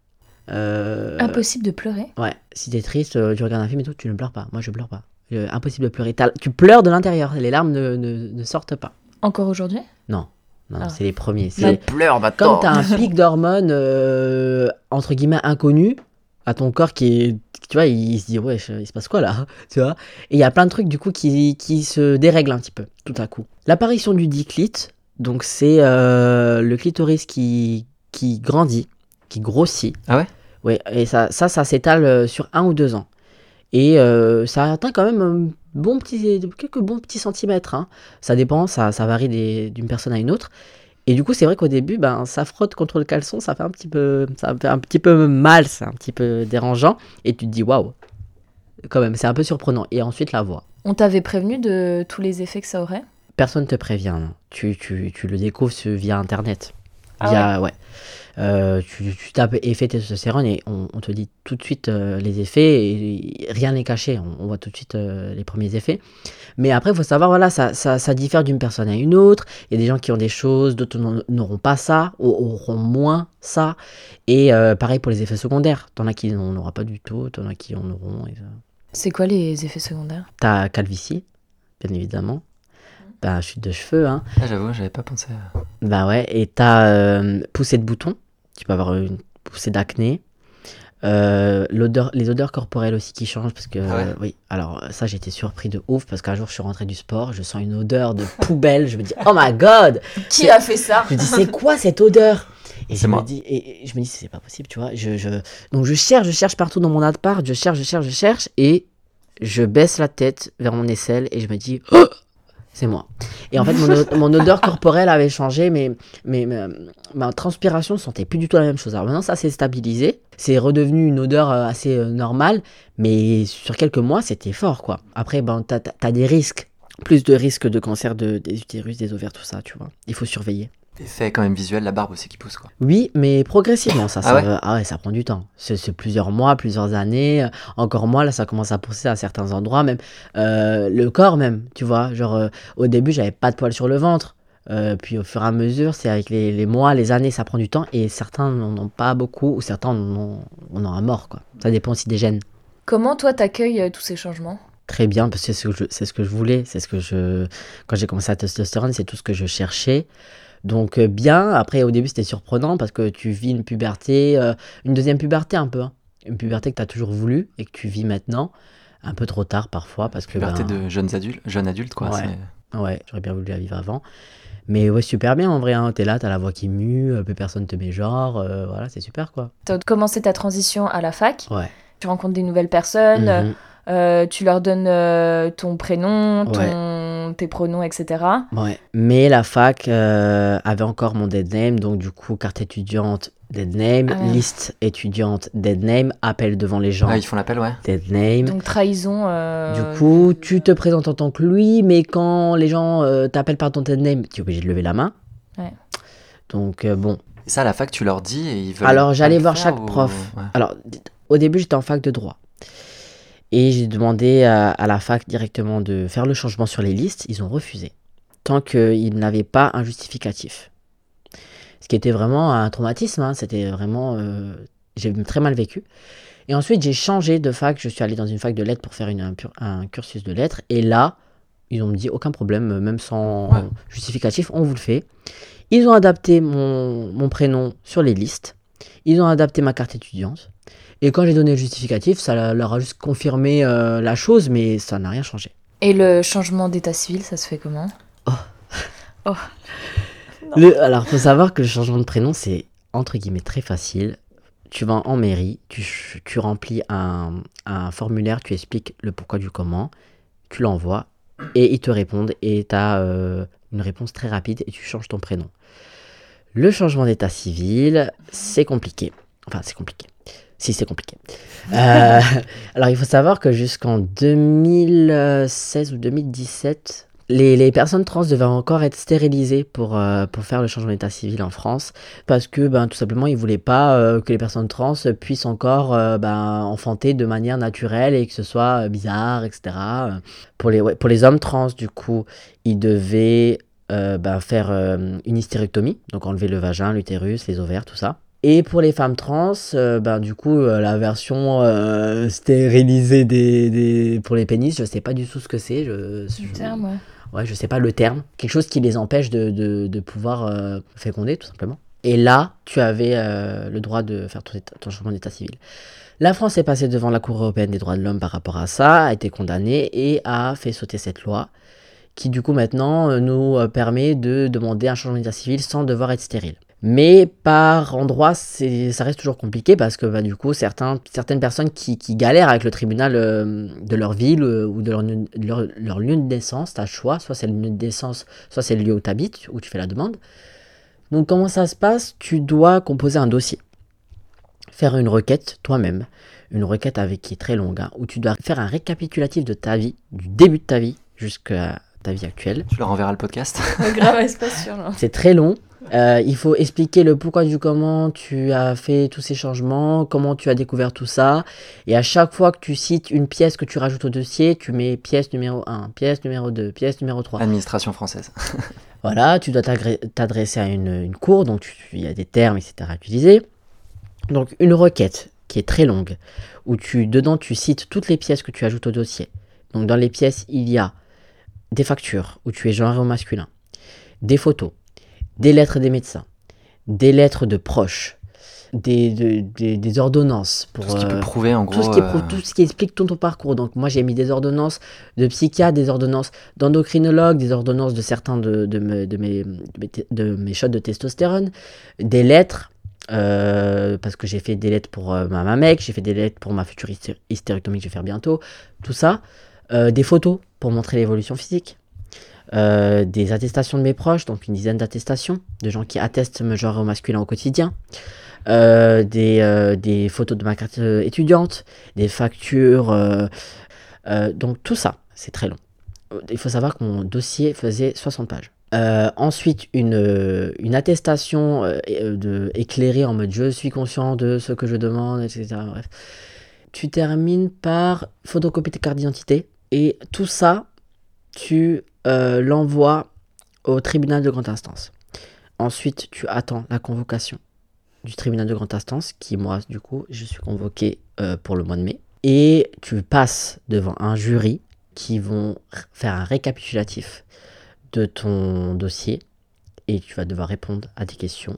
euh, impossible de pleurer Ouais, si t'es triste, euh, tu regardes un film et tout, tu ne pleures pas. Moi, je pleure pas. Euh, impossible de pleurer. Tu pleures de l'intérieur, les larmes ne, ne, sortent pas. Encore aujourd'hui? Non. Non, ah. c'est les premiers. Je pleure maintenant. Quand t'as un pic d'hormones, entre guillemets, inconnu, à ton corps qui est. Tu vois, il, se dit, ouais, il se passe quoi là? [laughs] Tu vois? Et il y a plein de trucs, du coup, qui, qui se dérèglent un petit peu, tout à coup. L'apparition du diclite, Donc c'est euh, le clitoris qui, qui grandit, qui grossit. Ah ouais? Oui, et ça, ça, ça s'étale euh, sur un ou deux ans. Et euh, ça atteint quand même un bon petit, quelques bons petits centimètres. hein. Ça dépend, ça, ça varie des- d'une personne à une autre. Et du coup, c'est vrai qu'au début, ben, ça frotte contre le caleçon, ça fait un petit peu, ça fait un petit peu mal, c'est un petit peu dérangeant. Et tu te dis, waouh, quand même, c'est un peu surprenant. Et ensuite, la voix. On t'avait prévenu de tous les effets que ça aurait? Personne te prévient, non. Tu, tu, tu le découvres via Internet. Ah Via, ouais. Euh, tu, tu tapes effet testostérone et on, on te dit tout de suite euh, les effets et, rien n'est caché. On, on voit tout de suite euh, les premiers effets. Mais après, il faut savoir, voilà, ça, ça, ça diffère d'une personne à une autre. Il y a des gens qui ont des choses, d'autres n'auront pas ça, ou auront moins ça. Et pareil pour les effets secondaires. T'en as qui n'en aura pas du tout, t'en as qui en auront. C'est quoi les effets secondaires? T'as calvitie, bien évidemment. Bah, chute de cheveux, hein. Ah, J'avoue, j'avais pas pensé. à- Bah ouais, et t'as euh, poussée de boutons, tu peux avoir une poussée d'acné. Euh, l'odeur, les odeurs corporelles aussi qui changent parce que Ah ouais oui alors ça j'étais surpris de ouf parce qu'un jour je suis rentré du sport je sens une odeur de poubelle je me dis oh my god Qui a fait ça? Je me dis c'est quoi cette odeur? Et C'est je me moi. dis et, et je me dis c'est pas possible tu vois je, je donc je cherche je cherche partout dans mon appart je cherche je cherche je cherche et je baisse la tête vers mon aisselle et je me dis oh c'est moi. Et en fait mon, odeur corporelle avait changé mais mais ma, ma transpiration sentait plus du tout la même chose. Alors maintenant ça s'est stabilisé. C'est redevenu une odeur euh, assez euh, normale mais sur quelques mois c'était fort quoi. Après ben t'as t'as des risques. Plus de risques de cancer de, des utérus des ovaires tout ça tu vois. Il faut surveiller Effet quand même visuel, la barbe aussi qui pousse quoi. oui, mais progressivement, ça, Ah ça, ouais va- ah ouais, ça prend du temps. C'est plusieurs mois, plusieurs années. Encore moi, là, ça commence à pousser à certains endroits, même euh, le corps même, tu vois. Genre, euh, au début, j'avais pas de poils sur le ventre. Euh, puis au fur et à mesure, c'est avec les, les mois, les années, ça prend du temps. Et certains n'en ont pas beaucoup, ou certains en ont, en ont un mort, quoi. Ça dépend aussi des gènes. Comment toi t'accueilles tous ces changements? Très bien, parce que c'est ce que je, c'est ce que je voulais. C'est ce que je. Quand j'ai commencé à testostérone, c'est tout ce que je cherchais. Donc euh, bien, après au début c'était surprenant parce que tu vis une puberté, euh, une deuxième puberté un peu, hein. une puberté que tu as toujours voulu et que tu vis maintenant, un peu trop tard parfois parce que... Puberté ben, de jeunes adultes, jeunes adultes quoi. Ouais. j'aurais bien voulu la vivre avant. Mais ouais, super bien en vrai, hein. t'es là, t'as la voix qui mue, euh, plus personne te met genre, euh, voilà, c'est super quoi. T'as commencé ta transition à la fac, Ouais. tu rencontres des nouvelles personnes, Mhm. Euh, tu leur donnes euh, ton prénom, ton... tes pronoms, etc. Ouais. Mais la fac euh, avait encore mon dead name, donc du coup, carte étudiante, dead name, Ah ouais. liste étudiante, dead name, appel devant les gens, Ah, ils font l'appel, ouais. dead name. Donc trahison. euh, Du coup, tu te présentes en tant que lui, mais quand les gens euh, t'appellent par ton dead name, tu es obligé de lever la main. Ouais. Donc euh, bon. Et ça, à la fac, tu leur dis et ils veulent. Alors j'allais voir chaque ou- prof. ouais. Alors au début j'étais en fac de droit. Et j'ai demandé à, à la fac directement de faire le changement sur les listes. Ils ont refusé. Tant qu'ils n'avaient pas un justificatif. Ce qui était vraiment un traumatisme. hein. C'était vraiment... euh, j'ai très mal vécu. Et ensuite j'ai changé de fac. Je suis allé dans une fac de lettres pour faire une- un, cursus de lettres. Et là, ils ont dit aucun problème, même sans Ouais. justificatif, on vous le fait. Ils ont adapté mon, mon prénom sur les listes. Ils ont adapté ma carte étudiante. Et quand j'ai donné le justificatif, ça leur a juste confirmé euh, la chose, mais ça n'a rien changé. Et le changement d'état civil, ça se fait comment? [laughs] Le- alors, faut savoir que le changement de prénom, c'est entre guillemets très facile. Tu vas en mairie, tu, tu remplis un, un formulaire, tu expliques le pourquoi du comment, tu l'envoies et ils te répondent et tu as une réponse très rapide et tu changes ton prénom. Le changement d'état civil, c'est compliqué. Enfin, c'est compliqué. Si, c'est compliqué. Euh, [laughs] alors, il faut savoir que jusqu'en 2016 ou 2017, les, personnes trans devaient encore être stérilisées pour, euh, pour faire le changement d'état civil en France. Parce que, ben, tout simplement, ils voulaient pas euh, que les personnes trans puissent encore ben, enfanter de manière naturelle et que ce soit bizarre, etc. Pour les, pour les hommes trans, du coup, ils devaient ben, faire une hystérectomie, donc enlever le vagin, l'utérus, les ovaires, tout ça. Et pour les femmes trans, euh, ben, du coup, euh, la version euh, stérilisée des, des- pour les pénis, je sais pas du tout ce que c'est. Je, je- Le terme, ouais. ouais, je sais pas le terme. Quelque chose qui les empêche de, de, de pouvoir féconder, tout simplement. Et là, tu avais le droit de faire ton, état- ton changement d'état civil. La France est passée devant la Cour européenne des droits de l'homme par rapport à ça, a été condamnée et a fait sauter cette loi. qui du coup maintenant nous permet de demander un changement d'état civil sans devoir être stérile. Mais par endroits, ça reste toujours compliqué parce que bah, du coup, certains, certaines personnes qui, galèrent avec le tribunal euh, de leur ville euh, ou de leur, leur, lieu de naissance, tu as le choix, soit c'est le lieu de naissance, soit c'est le lieu où tu habites, où tu fais la demande. Donc comment ça se passe? Tu dois composer un dossier, faire une requête toi-même, une requête avec qui est très longue, hein, où tu dois faire un récapitulatif de ta vie, du début de ta vie jusqu'à ta vie actuelle. Tu leur enverras le podcast. [laughs] Grave, c'est pas sûr. C'est très long. Euh, il faut expliquer le pourquoi du comment tu as fait tous ces changements, comment tu as découvert tout ça. Et à chaque fois que tu cites une pièce que tu rajoutes au dossier, tu mets pièce numéro 1, pièce numéro 2, pièce numéro 3. Administration française. [laughs] voilà, tu dois t'adresser à une, cour, donc il y a des termes, etc. à utiliser. Donc une requête qui est très longue, où tu, dedans tu cites toutes les pièces que tu ajoutes au dossier. Donc dans les pièces, il y a des factures où tu es genré au masculin, des photos, des lettres des médecins, des lettres de proches, des, des, ordonnances. Pour, tout ce qui peut euh, prouver en gros. Tout ce, qui, euh, tout ce qui explique ton, ton parcours. Donc moi j'ai mis des ordonnances de psychiatre, des ordonnances d'endocrinologue, des ordonnances de certains de, de, mes, de, mes, de mes shots de testostérone, des lettres. Euh, parce que j'ai fait des lettres pour ma, ma, mec, j'ai fait des lettres pour ma future hystérectomie que je vais faire bientôt, tout ça. des photos pour montrer l'évolution physique. Euh, des attestations de mes proches, donc une dizaine d'attestations, de gens qui attestent me genre masculin au quotidien, euh, des, euh, des, photos de ma carte étudiante, des factures, donc tout ça, c'est très long. Il faut savoir que mon dossier faisait 60 pages. ensuite, une, une attestation de, éclairée en mode je suis conscient de ce que je demande, etc. Bref. Tu termines par photocopie de carte d'identité. Et tout ça, tu euh, au tribunal de grande instance. Ensuite, tu attends la convocation du tribunal de grande instance, qui moi, du coup, je suis convoqué euh, pour le mois de mai. Et tu passes devant un jury qui vont faire un récapitulatif de ton dossier et tu vas devoir répondre à des questions.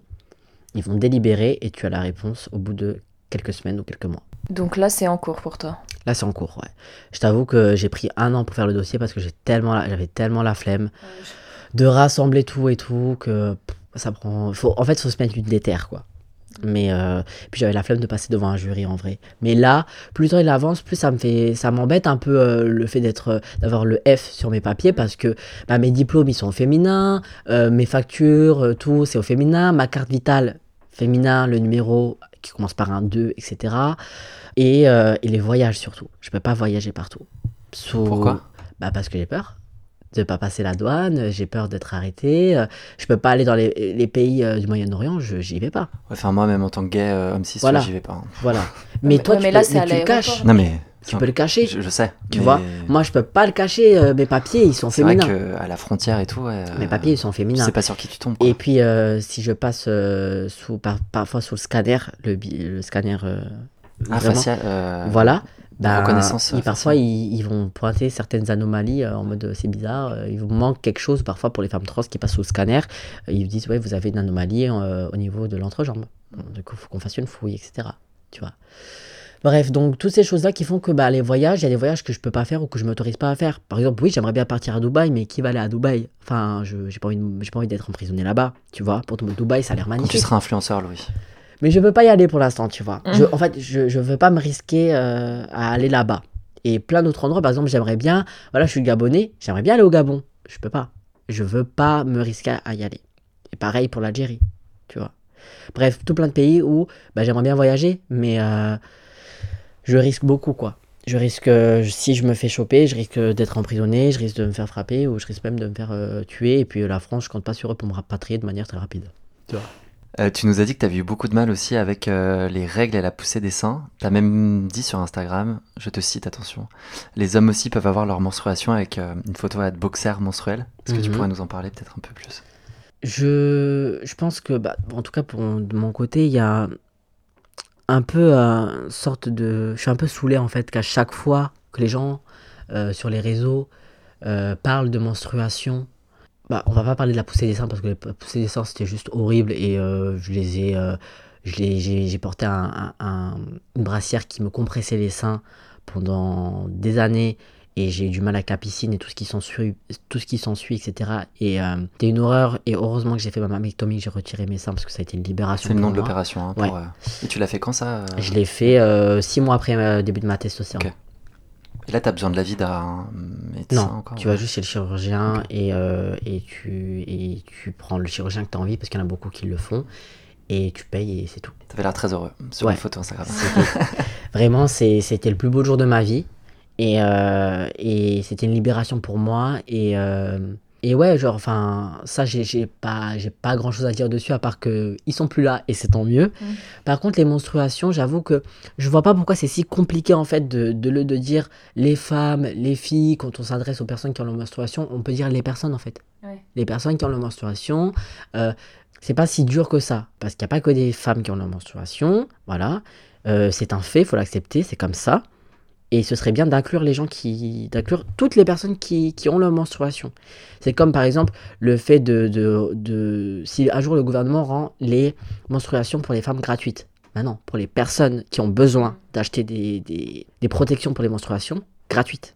Ils vont délibérer et tu as la réponse au bout de quelques semaines ou quelques mois. Donc là, c'est en cours pour toi Là, c'est en cours, ouais. Je t'avoue que j'ai pris un an pour faire le dossier parce que j'ai tellement j'avais tellement la flemme de rassembler tout et tout que ça prend. Faut... En fait, faut se mettre une déterre, quoi. Mais euh, puis j'avais la flemme de passer devant un jury en vrai. Mais là, plus le temps il avance, plus ça me fait, ça m'embête un peu euh, le fait d'être, euh, d'avoir le F sur mes papiers parce que bah, mes diplômes ils sont au féminin, mes factures, tout c'est au féminin, ma carte vitale féminin, le numéro qui commence par un 2, etc. Et, euh, et les voyages surtout. Je peux pas voyager partout. Pourquoi? bah Parce que j'ai peur de pas passer la douane, j'ai peur d'être arrêté, euh, je peux pas aller dans les, les pays euh, du Moyen-Orient, je j'y vais pas. enfin moi même en tant que gay homme cis, voilà. j'y vais pas. Hein. Voilà. [laughs] Mais toi tu, là, peux, mais tu le caches. Non mais tu peux le cacher. Je, sais. Tu vois, moi je peux pas le cacher. mes papiers ils sont féminins. C'est vrai qu'à la frontière et tout. mes papiers ils sont féminins. C'est pas sur qui tu tombes. Et puis si je passe sous parfois sous le scanner, le, le scanner ah, facial, euh, voilà. Bah, reconnaissance. parfois, ils, vont pointer certaines anomalies euh, en mode euh, c'est bizarre, il vous manque quelque chose parfois pour les femmes trans qui passent au scanner. ils vous disent ouais, vous avez une anomalie au niveau de l'entrejambe. Du coup, il faut qu'on fasse une fouille, etc. Tu vois. Bref, donc toutes ces choses-là qui font que bah, les voyages, il y a des voyages que je peux pas faire ou que je m'autorise pas à faire. Par exemple, oui, j'aimerais bien partir à Dubaï, mais qui va aller à Dubaï? Enfin, je j'ai pas envie, pas envie d'être emprisonné là-bas, tu vois. Pour Dubaï, ça a l'air magnifique. tu seras influenceur, Louis. Mais je veux pas y aller pour l'instant, tu vois. Je, mmh. en fait, je, je veux pas me risquer euh, à aller là-bas. Et plein d'autres endroits, par exemple, j'aimerais bien, voilà, je suis gabonais, j'aimerais bien aller au Gabon. Je peux pas. Je veux pas me risquer à y aller. Et pareil pour l'Algérie, tu vois. Bref, tout plein de pays où bah, j'aimerais bien voyager, mais euh, je risque beaucoup, quoi. Je risque, si je me fais choper, je risque d'être emprisonné, je risque de me faire frapper, ou je risque même de me faire euh, tuer. Et puis la France, je compte pas sur eux pour me rapatrier de manière très rapide. Tu vois. Euh, tu nous as dit que tu avais eu beaucoup de mal aussi avec euh, les règles et la poussée des seins. Tu as même dit sur Instagram, je te cite, attention, les hommes aussi peuvent avoir leur menstruation avec euh, une photo à boxer menstruel. Est-ce que tu mhm. pourrais nous en parler peut-être un peu plus? Je, je pense que, bah, en tout cas pour de mon côté, il y a un peu une sorte de... Je suis un peu saoulé en fait qu'à chaque fois que les gens sur les réseaux parlent de menstruation, bah, on va pas parler de la poussée des seins parce que la poussée des seins c'était juste horrible et euh, je les ai. Euh, j'ai porté un, une brassière qui me compressait les seins pendant des années et j'ai eu du mal avec la piscine et tout ce qui s'ensuit, tout ce qui s'ensuit, etc. Et euh, c'était une horreur. Et heureusement que j'ai fait ma mammectomie, que j'ai retiré mes seins parce que ça a été une libération. C'est le nom de l'opération. Hein, euh, Et tu l'as fait quand ça Je l'ai fait six mois après le début de ma testostérone. Et là, tu as besoin de l'avis d'un médecin Non, tu vas juste chez le chirurgien et, et, tu, et tu prends le chirurgien que tu as envie parce qu'il y en a beaucoup qui le font et tu payes et c'est tout. Tu avais l'air très heureux sur une photo Instagram. [laughs] Vraiment, c'était le plus beau jour de ma vie. Et, euh, et c'était une libération pour moi. Et, euh, et ouais, genre, enfin, ça, j'ai pas, pas grand chose à dire dessus à part qu'ils sont plus là et c'est tant mieux. Mm. Par contre, les menstruations, j'avoue que je vois pas pourquoi c'est si compliqué en fait de, de, de dire les femmes, les filles, quand on s'adresse aux personnes qui ont la menstruation, on peut dire les personnes en fait. Les personnes qui ont la menstruation. Euh, c'est pas si dur que ça, parce qu'il n'y a pas que des femmes qui ont la menstruation, voilà. Euh, c'est un fait, il faut l'accepter, c'est comme ça. Et ce serait bien d'inclure les gens qui. d'inclure toutes les personnes qui, qui ont la menstruation. C'est comme par exemple le fait de, de, de, Si un jour le gouvernement rend les menstruations pour les femmes gratuites. Maintenant, pour les personnes qui ont besoin d'acheter des, des, des, protections pour les menstruations, gratuites.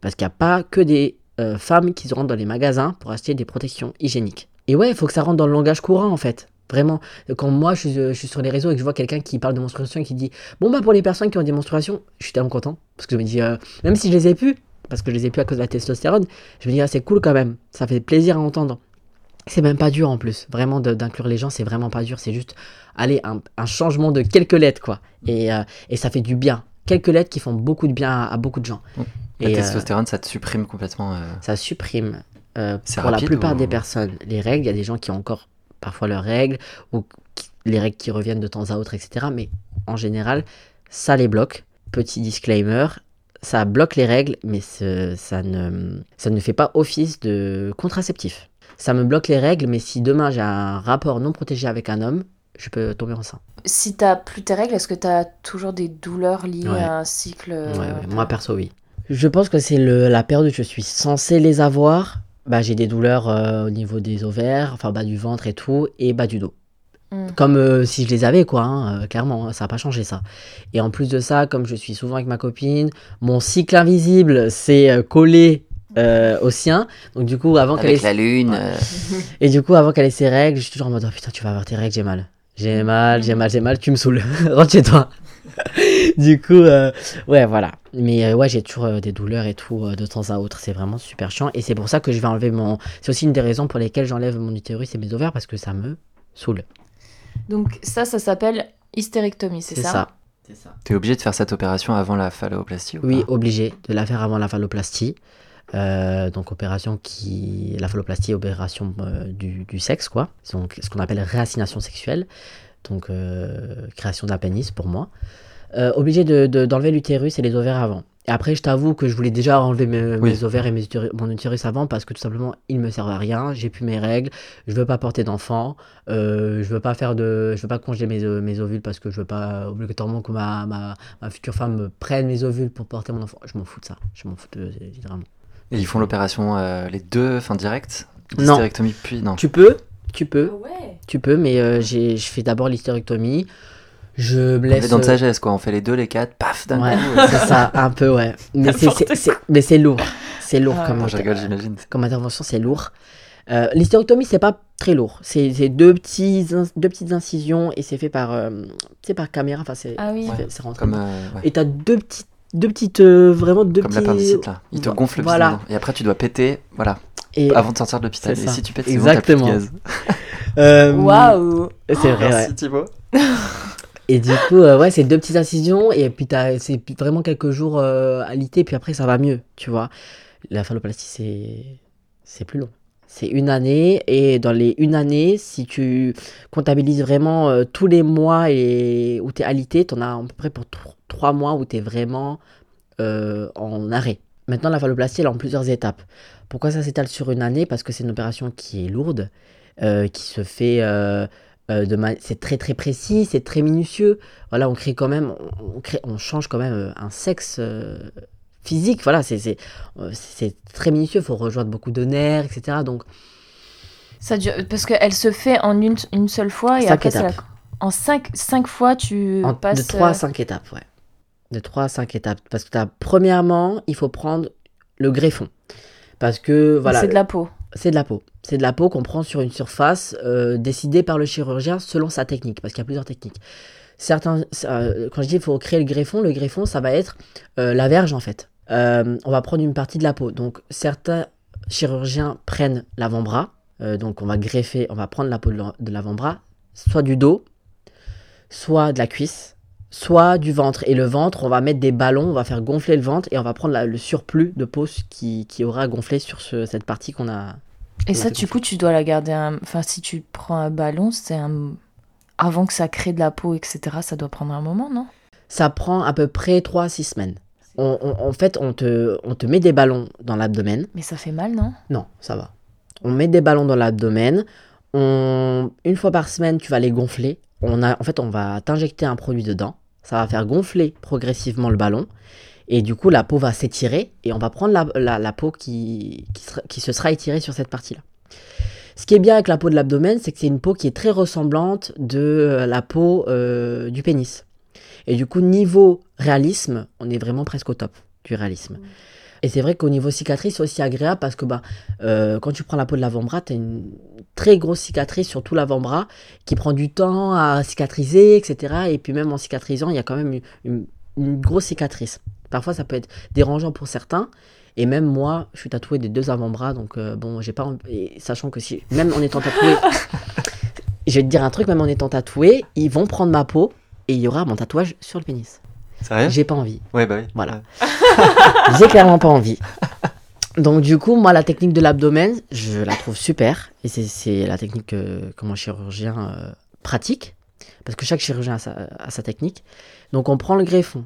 Parce qu'il n'y a pas que des euh, femmes qui se rendent dans les magasins pour acheter des protections hygiéniques. Et ouais, il faut que ça rentre dans le langage courant en fait. Vraiment, quand moi je suis, sur les réseaux et que je vois quelqu'un qui parle de menstruation et qui dit Bon, bah pour les personnes qui ont des menstruations, je suis tellement content. Parce que je me dis, euh, même si je les ai plus, parce que je les ai plus à cause de la testostérone, je me dis, ah, c'est cool quand même. Ça fait plaisir à entendre. C'est même pas dur en plus. Vraiment, d'inclure les gens, c'est vraiment pas dur. C'est juste, allez, un, changement de quelques lettres, quoi. Et, euh, et, ça fait du bien. Quelques lettres qui font beaucoup de bien à, beaucoup de gens. La et, euh, testostérone, ça te supprime complètement. Ça supprime. Euh, pour la plupart des personnes, les règles, il y a des gens qui ont encore parfois leurs règles, ou les règles qui reviennent de temps à autre, etc. Mais en général, ça les bloque. Petit disclaimer, ça bloque les règles, mais ça, ne, ça ne fait pas office de contraceptif. Ça me bloque les règles, mais si demain j'ai un rapport non protégé avec un homme, je peux tomber enceinte. Si t'as plus tes règles, est-ce que tu as toujours des douleurs liées à un cycle Moi perso, oui. Je pense que c'est la période où je suis censé les avoir, bah, j'ai des douleurs euh, au niveau des ovaires, enfin bas du ventre et tout, et bas du dos. Mm. Comme euh, si je les avais, quoi, hein, euh, clairement, hein, ça n'a pas changé ça. Et en plus de ça, comme je suis souvent avec ma copine, mon cycle invisible s'est collé au sien. Donc du coup, avant qu'elle ait... la lune. [laughs] Et du coup, avant qu'elle ait ses règles, je suis toujours en mode, oh, putain, tu vas avoir tes règles, j'ai mal. J'ai mal, j'ai mal, j'ai mal, tu me saoules. [laughs] Rentre chez toi. [laughs] du coup, euh, ouais, voilà. Mais euh, ouais, j'ai toujours euh, des douleurs et tout de temps à autre. C'est vraiment super chiant. Et c'est pour ça que je vais enlever mon. C'est aussi une des raisons pour lesquelles j'enlève mon utérus et mes ovaires parce que ça me saoule. Donc, ça, ça s'appelle hystérectomie, c'est ça? C'est ça. Tu es obligé de faire cette opération avant la phalloplastie ou Oui, obligé de la faire avant la phalloplastie. donc opération qui la phalloplastie opération du, du, sexe quoi donc ce qu'on appelle réassignation sexuelle donc création d'un pénis pour moi euh, obligé d'enlever de, d'enlever l'utérus et les ovaires avant. Et après, je t'avoue que je voulais déjà enlever mes, ovaires et mes mon utérus avant parce que tout simplement, ils me servent à rien. J'ai plus mes règles. Je veux pas porter d'enfant. Euh, je veux pas faire de, je veux pas congeler mes, euh, mes ovules parce que je veux pas obligatoirement que ma, ma, ma, future femme me prenne mes ovules pour porter mon enfant. Je m'en fous de ça. Je m'en fous de, littéralement. Et ils font l'opération les deux, enfin direct? Non. puis non. Tu peux, tu peux, oh tu peux, mais je fais d'abord l'hystérectomie. Je me laisse. dans de euh, sagesse, quoi. On fait les deux, les quatre, paf, d'un ouais, C'est ça, un peu, ouais. Mais c'est lourd. C'est lourd ah, comme, comme intervention, c'est lourd. Euh, L'hystérectomie, c'est pas très lourd. C'est deux, petits, deux petites incisions et c'est fait par, euh, par caméra. Enfin, c'est ah oui. rentré. Comme, euh, Et t'as deux petites, deux petites vraiment deux Comme l'appendicite, là. Il te gonfle voilà. Et après, tu dois péter, voilà. Et avant de sortir de l'hôpital. Et si tu pètes, c'est Exactement. Bon, [laughs] Waouh C'est vrai, Merci, Thibaut. Et du coup, euh, ouais, c'est deux petites incisions et puis c'est vraiment quelques jours euh, à l'été, puis après ça va mieux, tu vois. La phalloplastie, c'est plus long. C'est une année et dans les une année, si tu comptabilises vraiment euh, tous les mois et où tu es alité, tu en as à peu près pour trois mois où tu es vraiment en arrêt. Maintenant, la phalloplastie, elle est en plusieurs étapes. Pourquoi ça s'étale sur une année? Parce que c'est une opération qui est lourde, qui se fait euh, c'est très très précis, c'est très minutieux. Voilà, on crée quand même, on, crée, on change quand même euh, un sexe euh, physique. Voilà, c'est, c'est, très minutieux, il faut rejoindre beaucoup de nerfs, etc. Donc, ça parce qu'elle se fait en une, une seule fois et après, en cinq, cinq fois, tu en, passes. De trois à cinq étapes, ouais. De 3 à 5 étapes. Parce que as, premièrement, il faut prendre le greffon. Parce que voilà. C'est de la peau. C'est de la peau. C'est de la peau qu'on prend sur une surface euh, décidée par le chirurgien selon sa technique, parce qu'il y a plusieurs techniques. Certains, euh, quand je dis qu'il faut créer le greffon, le greffon, ça va être euh, la verge en fait. on va prendre une partie de la peau. Donc certains chirurgiens prennent l'avant-bras, donc on va greffer, on va prendre la peau de l'avant-bras, soit du dos, soit de la cuisse, soit du ventre. Et le ventre, on va mettre des ballons, on va faire gonfler le ventre et on va prendre le surplus de peau qui, qui aura gonflé sur cette partie qu'on a. Et ça, du coup, tu dois la garder. Enfin, si tu prends un ballon, c'est un. Avant que ça crée de la peau, etc., ça doit prendre un moment, non? Ça prend à peu près 3 à 6 semaines. en fait, on te, on te met des ballons dans l'abdomen. Mais ça fait mal, non? Non, ça va. On met des ballons dans l'abdomen. On... Une fois par semaine, tu vas les gonfler. On a... En fait, on va t'injecter un produit dedans ça va faire gonfler progressivement le ballon. Et du coup, la peau va s'étirer et on va prendre la, peau qui, qui, se sera étirée sur cette partie-là. Ce qui est bien avec la peau de l'abdomen, c'est que c'est une peau qui est très ressemblante de la peau euh, du pénis. Et du coup, niveau réalisme, on est vraiment presque au top du réalisme. Et c'est vrai qu'au niveau cicatrice, c'est aussi agréable parce que bah, euh, quand tu prends la peau de l'avant-bras, tu as une très grosse cicatrice sur tout l'avant-bras qui prend du temps à cicatriser, etc. Et puis même en cicatrisant, il y a quand même une, grosse cicatrice. Parfois, ça peut être dérangeant pour certains. Et même moi, je suis tatoué des deux avant-bras, donc euh, bon, j'ai pas. sachant que si, même en étant tatoué, [laughs] je vais te dire un truc, même en étant tatoué, ils vont prendre ma peau et il y aura mon tatouage sur le pénis. J'ai pas envie. Ouais, bah oui. Voilà. [laughs] [laughs] J'ai clairement pas envie. Donc du coup, moi, la technique de l'abdomen, je la trouve super. Et c'est la technique que, mon chirurgien euh, pratique. Parce que chaque chirurgien a sa, technique. Donc on prend le greffon,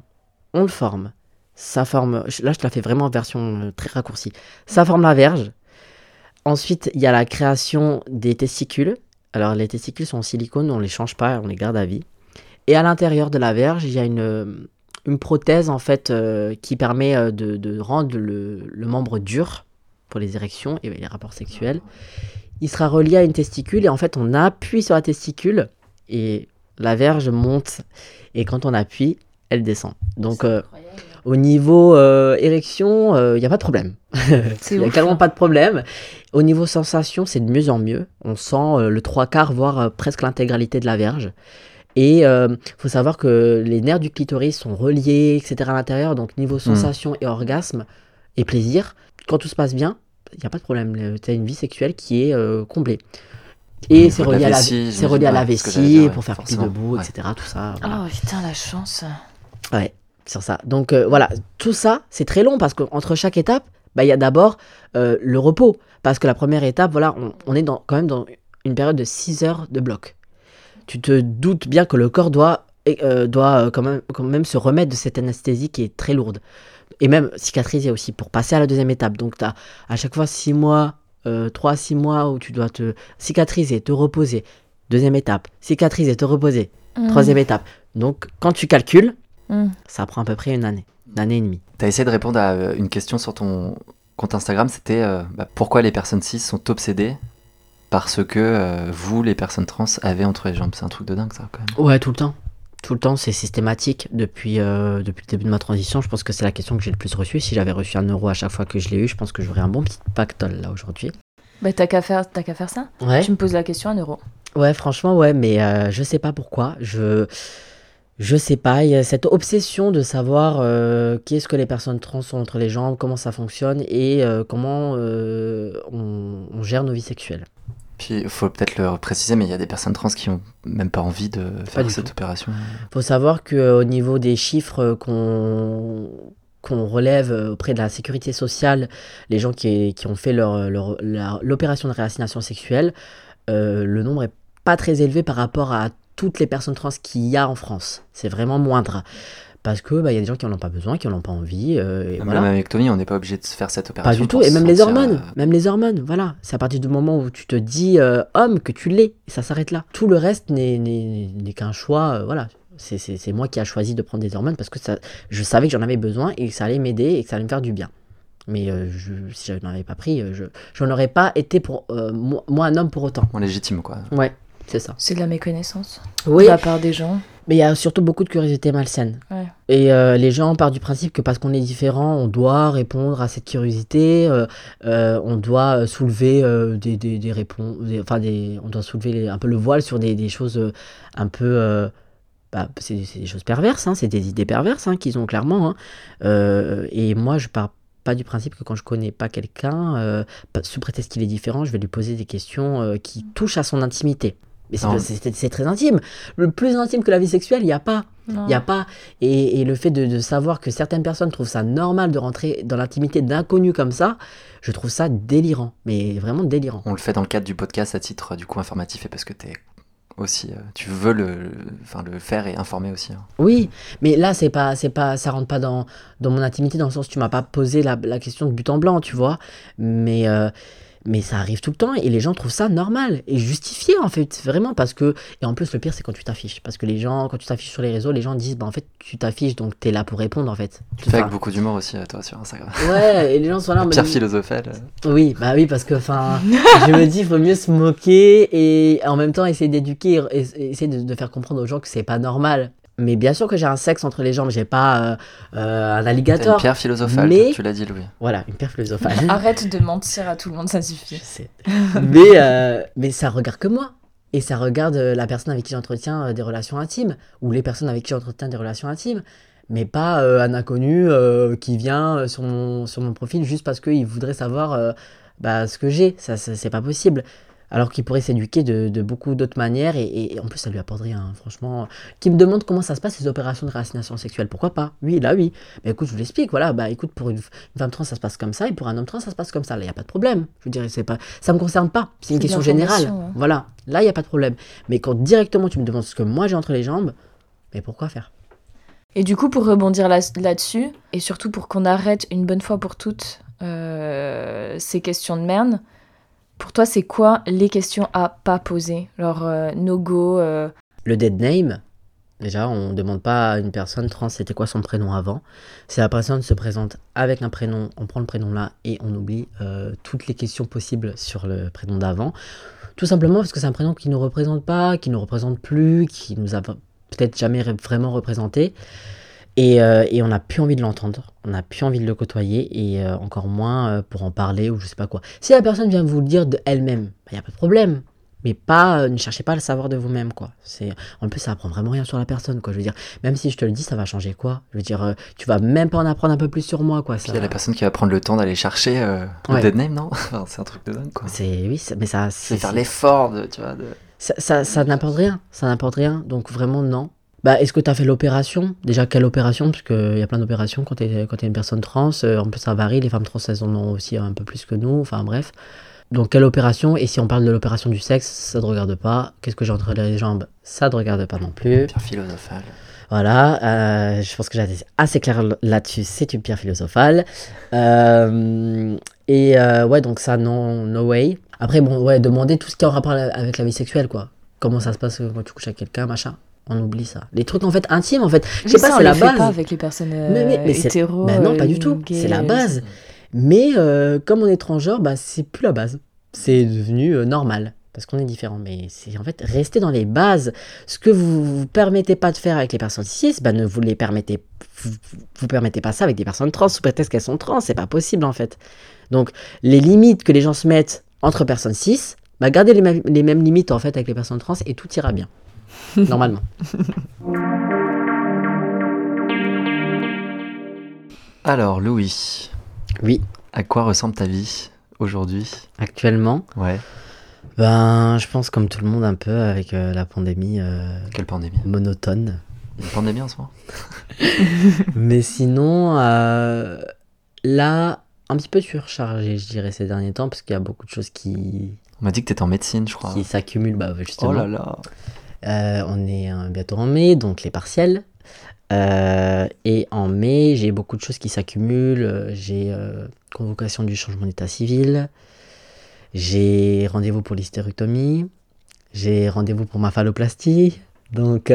on le forme. Ça forme, là je te la fais vraiment en version euh, très raccourcie. Ça forme la verge. Ensuite, il y a la création des testicules. Alors les testicules sont en silicone, on les change pas, on les garde à vie. Et à l'intérieur de la verge, il y a une, une prothèse en fait euh, qui permet euh, de, rendre le, membre dur pour les érections et les rapports sexuels. Il sera relié à une testicule et en fait on appuie sur la testicule et la verge monte et quand on appuie, elle descend. Donc euh, au niveau érection, il n'y a pas de problème. [laughs] Il n'y a carrément pas de problème. Au niveau sensation, c'est de mieux en mieux. On sent le trois quarts, voire presque l'intégralité de la verge. Et il euh, faut savoir que les nerfs du clitoris sont reliés, etc. à l'intérieur. Donc niveau hmm. sensation et orgasme et plaisir, quand tout se passe bien, il n'y a pas de problème. Tu as une vie sexuelle qui est euh, comblée. Et c'est relié, à la, c'est relié à la vessie pour faire pipi debout, etc. Tout ça. Oh putain, la chance. Ouais, sur ça. Donc euh, voilà, tout ça, c'est très long parce qu'entre chaque étape, bah, il y a d'abord le repos. Parce que la première étape, voilà, on, on est dans, quand même dans une période de 6 heures de bloc tu te doutes bien que le corps doit, euh, doit euh, quand, même, quand même se remettre de cette anesthésie qui est très lourde. Et même cicatriser aussi pour passer à la deuxième étape. Donc tu as à chaque fois 6 mois, 3 à 6 mois où tu dois te cicatriser, te reposer. Deuxième étape, cicatriser, te reposer. Mmh. Troisième étape. Donc quand tu calcules, mmh. ça prend à peu près une année, une année et demie. Tu as essayé de répondre à euh, une question sur ton compte Instagram, c'était bah, pourquoi les personnes cis sont obsédées parce que euh, vous, les personnes trans, avez entre les jambes. C'est un truc de dingue, ça, quand même. Ouais, tout le temps. Tout le temps, c'est systématique. Depuis, euh, depuis le début de ma transition, je pense que c'est la question que j'ai le plus reçue. Si j'avais reçu un euro à chaque fois que je l'ai eu, je pense que j'aurais un bon petit pactole là aujourd'hui. Bah, t'as qu'à faire, qu'à faire ça. Ouais. Tu me poses la question, un euro. Ouais, franchement, ouais, mais euh, je sais pas pourquoi. Je. Je sais pas, il y a cette obsession de savoir qu'est-ce que les personnes trans ont entre les jambes, comment ça fonctionne et comment on, gère nos vies sexuelles. Puis il faut peut-être le préciser, mais il y a des personnes trans qui n'ont même pas envie de faire cette opération. Il faut savoir qu'au niveau des chiffres qu'on qu'on relève auprès de la sécurité sociale, les gens qui, qui ont fait leur, l'opération de réassignation sexuelle, euh, le nombre est pas très élevé par rapport à toutes les personnes trans qu'il y a en France. C'est vraiment moindre parce que bah, y a des gens qui n'en ont pas besoin, qui n'en ont pas envie. Euh, même avec Tony, on n'est pas obligé de se faire cette opération. Pas du tout, et même les hormones, euh, même les hormones, voilà. C'est à partir du moment où tu te dis euh, homme que tu l'es, et ça s'arrête là. Tout le reste n'est qu'un choix, voilà. C'est moi qui a choisi de prendre des hormones parce que ça, je savais que j'en avais besoin et que ça allait m'aider et que ça allait me faire du bien. Mais je, si je n'en avais pas pris, je n'aurais pas été pour moi, un homme pour autant. Moins légitime, quoi. Ouais, c'est ça. C'est de la méconnaissance oui. de la part des gens. Mais il y a surtout beaucoup de curiosité malsaine. Et euh, les gens partent du principe que parce qu'on est différent, on doit répondre à cette curiosité, euh, euh, on doit soulever des, des, des réponses, enfin des, on doit soulever un peu le voile sur des, des choses un peu... Bah, c'est des choses perverses, hein, c'est des idées perverses hein, qu'ils ont clairement. Hein. et moi, je pars pas du principe que quand je connais pas quelqu'un, sous prétexte qu'il est différent, je vais lui poser des questions qui touchent à son intimité. Mais c'est très intime. Le plus intime que la vie sexuelle, il n'y a pas. Il y a pas. Et, et le fait de, de, savoir que certaines personnes trouvent ça normal de rentrer dans l'intimité d'inconnus comme ça, je trouve ça délirant. Mais vraiment délirant. On le fait dans le cadre du podcast à titre du coup informatif et parce que tu es aussi euh, tu veux le, enfin, le faire et informer aussi hein. oui mais là c'est pas c'est pas ça rentre pas dans, dans mon intimité dans le sens où tu m'as pas posé la, la, question de but en blanc tu vois mais euh, mais ça arrive tout le temps et les gens trouvent ça normal et justifié en fait, vraiment parce que. Et en plus, le pire, c'est quand tu t'affiches. Parce que les gens, quand tu t'affiches sur les réseaux, les gens disent, bah en fait, tu t'affiches donc t'es là pour répondre en fait. Tu fais avec beaucoup d'humour aussi, toi, sur Instagram. Ouais, et les gens sont là. [laughs] Pierre philosophale. Oui, bah oui, parce que enfin, [laughs] je me dis, il faut mieux se moquer et en même temps essayer d'éduquer, et essayer de, de faire comprendre aux gens que c'est pas normal. Mais bien sûr que j'ai un sexe entre les jambes, j'ai pas euh, euh, un alligator. une pierre philosophale, tu l'as dit, Louis. Voilà, une pierre philosophale. [laughs] Arrête de mentir à tout le monde, ça suffit. Je sais. mais, [laughs] euh, mais ça regarde que moi. Et ça regarde la personne avec qui j'entretiens des relations intimes, ou les personnes avec qui j'entretiens des relations intimes. Mais pas un inconnu qui vient sur mon, sur mon profil juste parce qu'il voudrait savoir bah, ce que j'ai. Ça, ça c'est pas possible alors qu'il pourrait s'éduquer de, beaucoup d'autres manières et, en plus ça lui apporte rien, franchement. Qui me demande comment ça se passe ces opérations de réassignation sexuelle, pourquoi pas? Oui, là oui. Mais écoute, je vous l'explique, voilà, bah écoute, pour une, femme trans ça se passe comme ça et pour un homme trans ça se passe comme ça, là il n'y a pas de problème. Je dire, c'est pas, ça me concerne pas, c'est une question générale. Voilà, là il n'y a pas de problème. Mais quand directement tu me demandes ce que moi j'ai entre les jambes, mais pourquoi faire? Et du coup, pour rebondir là-dessus, et surtout pour qu'on arrête une bonne fois pour toutes euh, ces questions de merde, pour toi, c'est quoi les questions à pas poser? Genre euh, no go euh Le dead name, déjà, on ne demande pas à une personne trans c'était quoi son prénom avant. Si la personne se présente avec un prénom, on prend le prénom là et on oublie euh, toutes les questions possibles sur le prénom d'avant. Tout simplement parce que c'est un prénom qui ne nous représente pas, qui ne nous représente plus, qui nous a peut-être jamais vraiment représenté. Euh, et, on n'a plus envie de l'entendre, on n'a plus envie de le côtoyer, et euh, encore moins euh, pour en parler ou je sais pas quoi. Si la personne vient vous le dire d'elle-même, il bah, n'y a pas de problème. Mais pas, ne cherchez pas à le savoir de vous-même, quoi. C'est, en plus, ça apprend vraiment rien sur la personne, quoi. Je veux dire, même si je te le dis, ça va changer quoi? Je veux dire, tu vas même pas en apprendre un peu plus sur moi, quoi. Il y a la personne qui va prendre le temps d'aller chercher le dead name, non? [laughs] C'est un truc de dingue, quoi. C'est, oui, mais ça. C'est faire l'effort, de, tu vois. De... Ça, ça, ça rien, ça n'apporte rien. Donc vraiment, non. Bah, est-ce que tu as fait l'opération? Déjà, quelle opération? Parce qu'il y a plein d'opérations quand tu es, es, une personne trans. Euh, en plus, ça varie. Les femmes trans, elles en ont aussi un peu plus que nous. Enfin, bref. Donc, quelle opération? Et si on parle de l'opération du sexe, ça ne te regarde pas. Qu'est-ce que j'ai entre les jambes? Ça ne te regarde pas non plus. Pierre philosophale. Voilà, euh, je pense que j'ai assez clair là-dessus, c'est une pierre philosophale. Euh, et ouais, donc ça, non, no way. Après, bon, ouais, demander tout ce qui a en rapport avec la vie sexuelle, quoi. Comment ça se passe quand tu couches avec quelqu'un, machin on oublie ça. Les trucs en fait intimes en fait. Je sais pas, c'est la base. Pas avec les personnes euh, hétéro. Ben non, pas du tout. C'est la base. Mais euh, comme on est transgenre, bah c'est plus la base. C'est devenu euh, normal parce qu'on est différent. Mais c'est en fait rester dans les bases. Ce que vous vous permettez pas de faire avec les personnes cis, bah ne vous les permettez, vous, vous permettez pas ça avec des personnes trans sous prétexte qu'elles sont trans. C'est pas possible en fait. Donc les limites que les gens se mettent entre personnes cis, bah gardez les, les mêmes limites en fait avec les personnes trans et tout ira bien. [laughs] normalement. Alors, Louis. Oui. À quoi ressemble ta vie aujourd'hui? Actuellement? Ouais. Ben, je pense comme tout le monde un peu avec euh, la pandémie. Euh, Quelle pandémie? Monotone. Une pandémie en soi [laughs] Mais sinon, euh, là, un petit peu surchargé, je dirais, ces derniers temps, parce qu'il y a beaucoup de choses qui. On m'a dit que tu étais en médecine, je crois. Qui s'accumulent, bah, justement. Oh là là euh, on est euh, bientôt en mai, donc les partiels. Euh, et en mai, j'ai beaucoup de choses qui s'accumulent. J'ai convocation du changement d'état civil. J'ai rendez-vous pour l'hystérectomie. J'ai rendez-vous pour ma phalloplastie. Donc,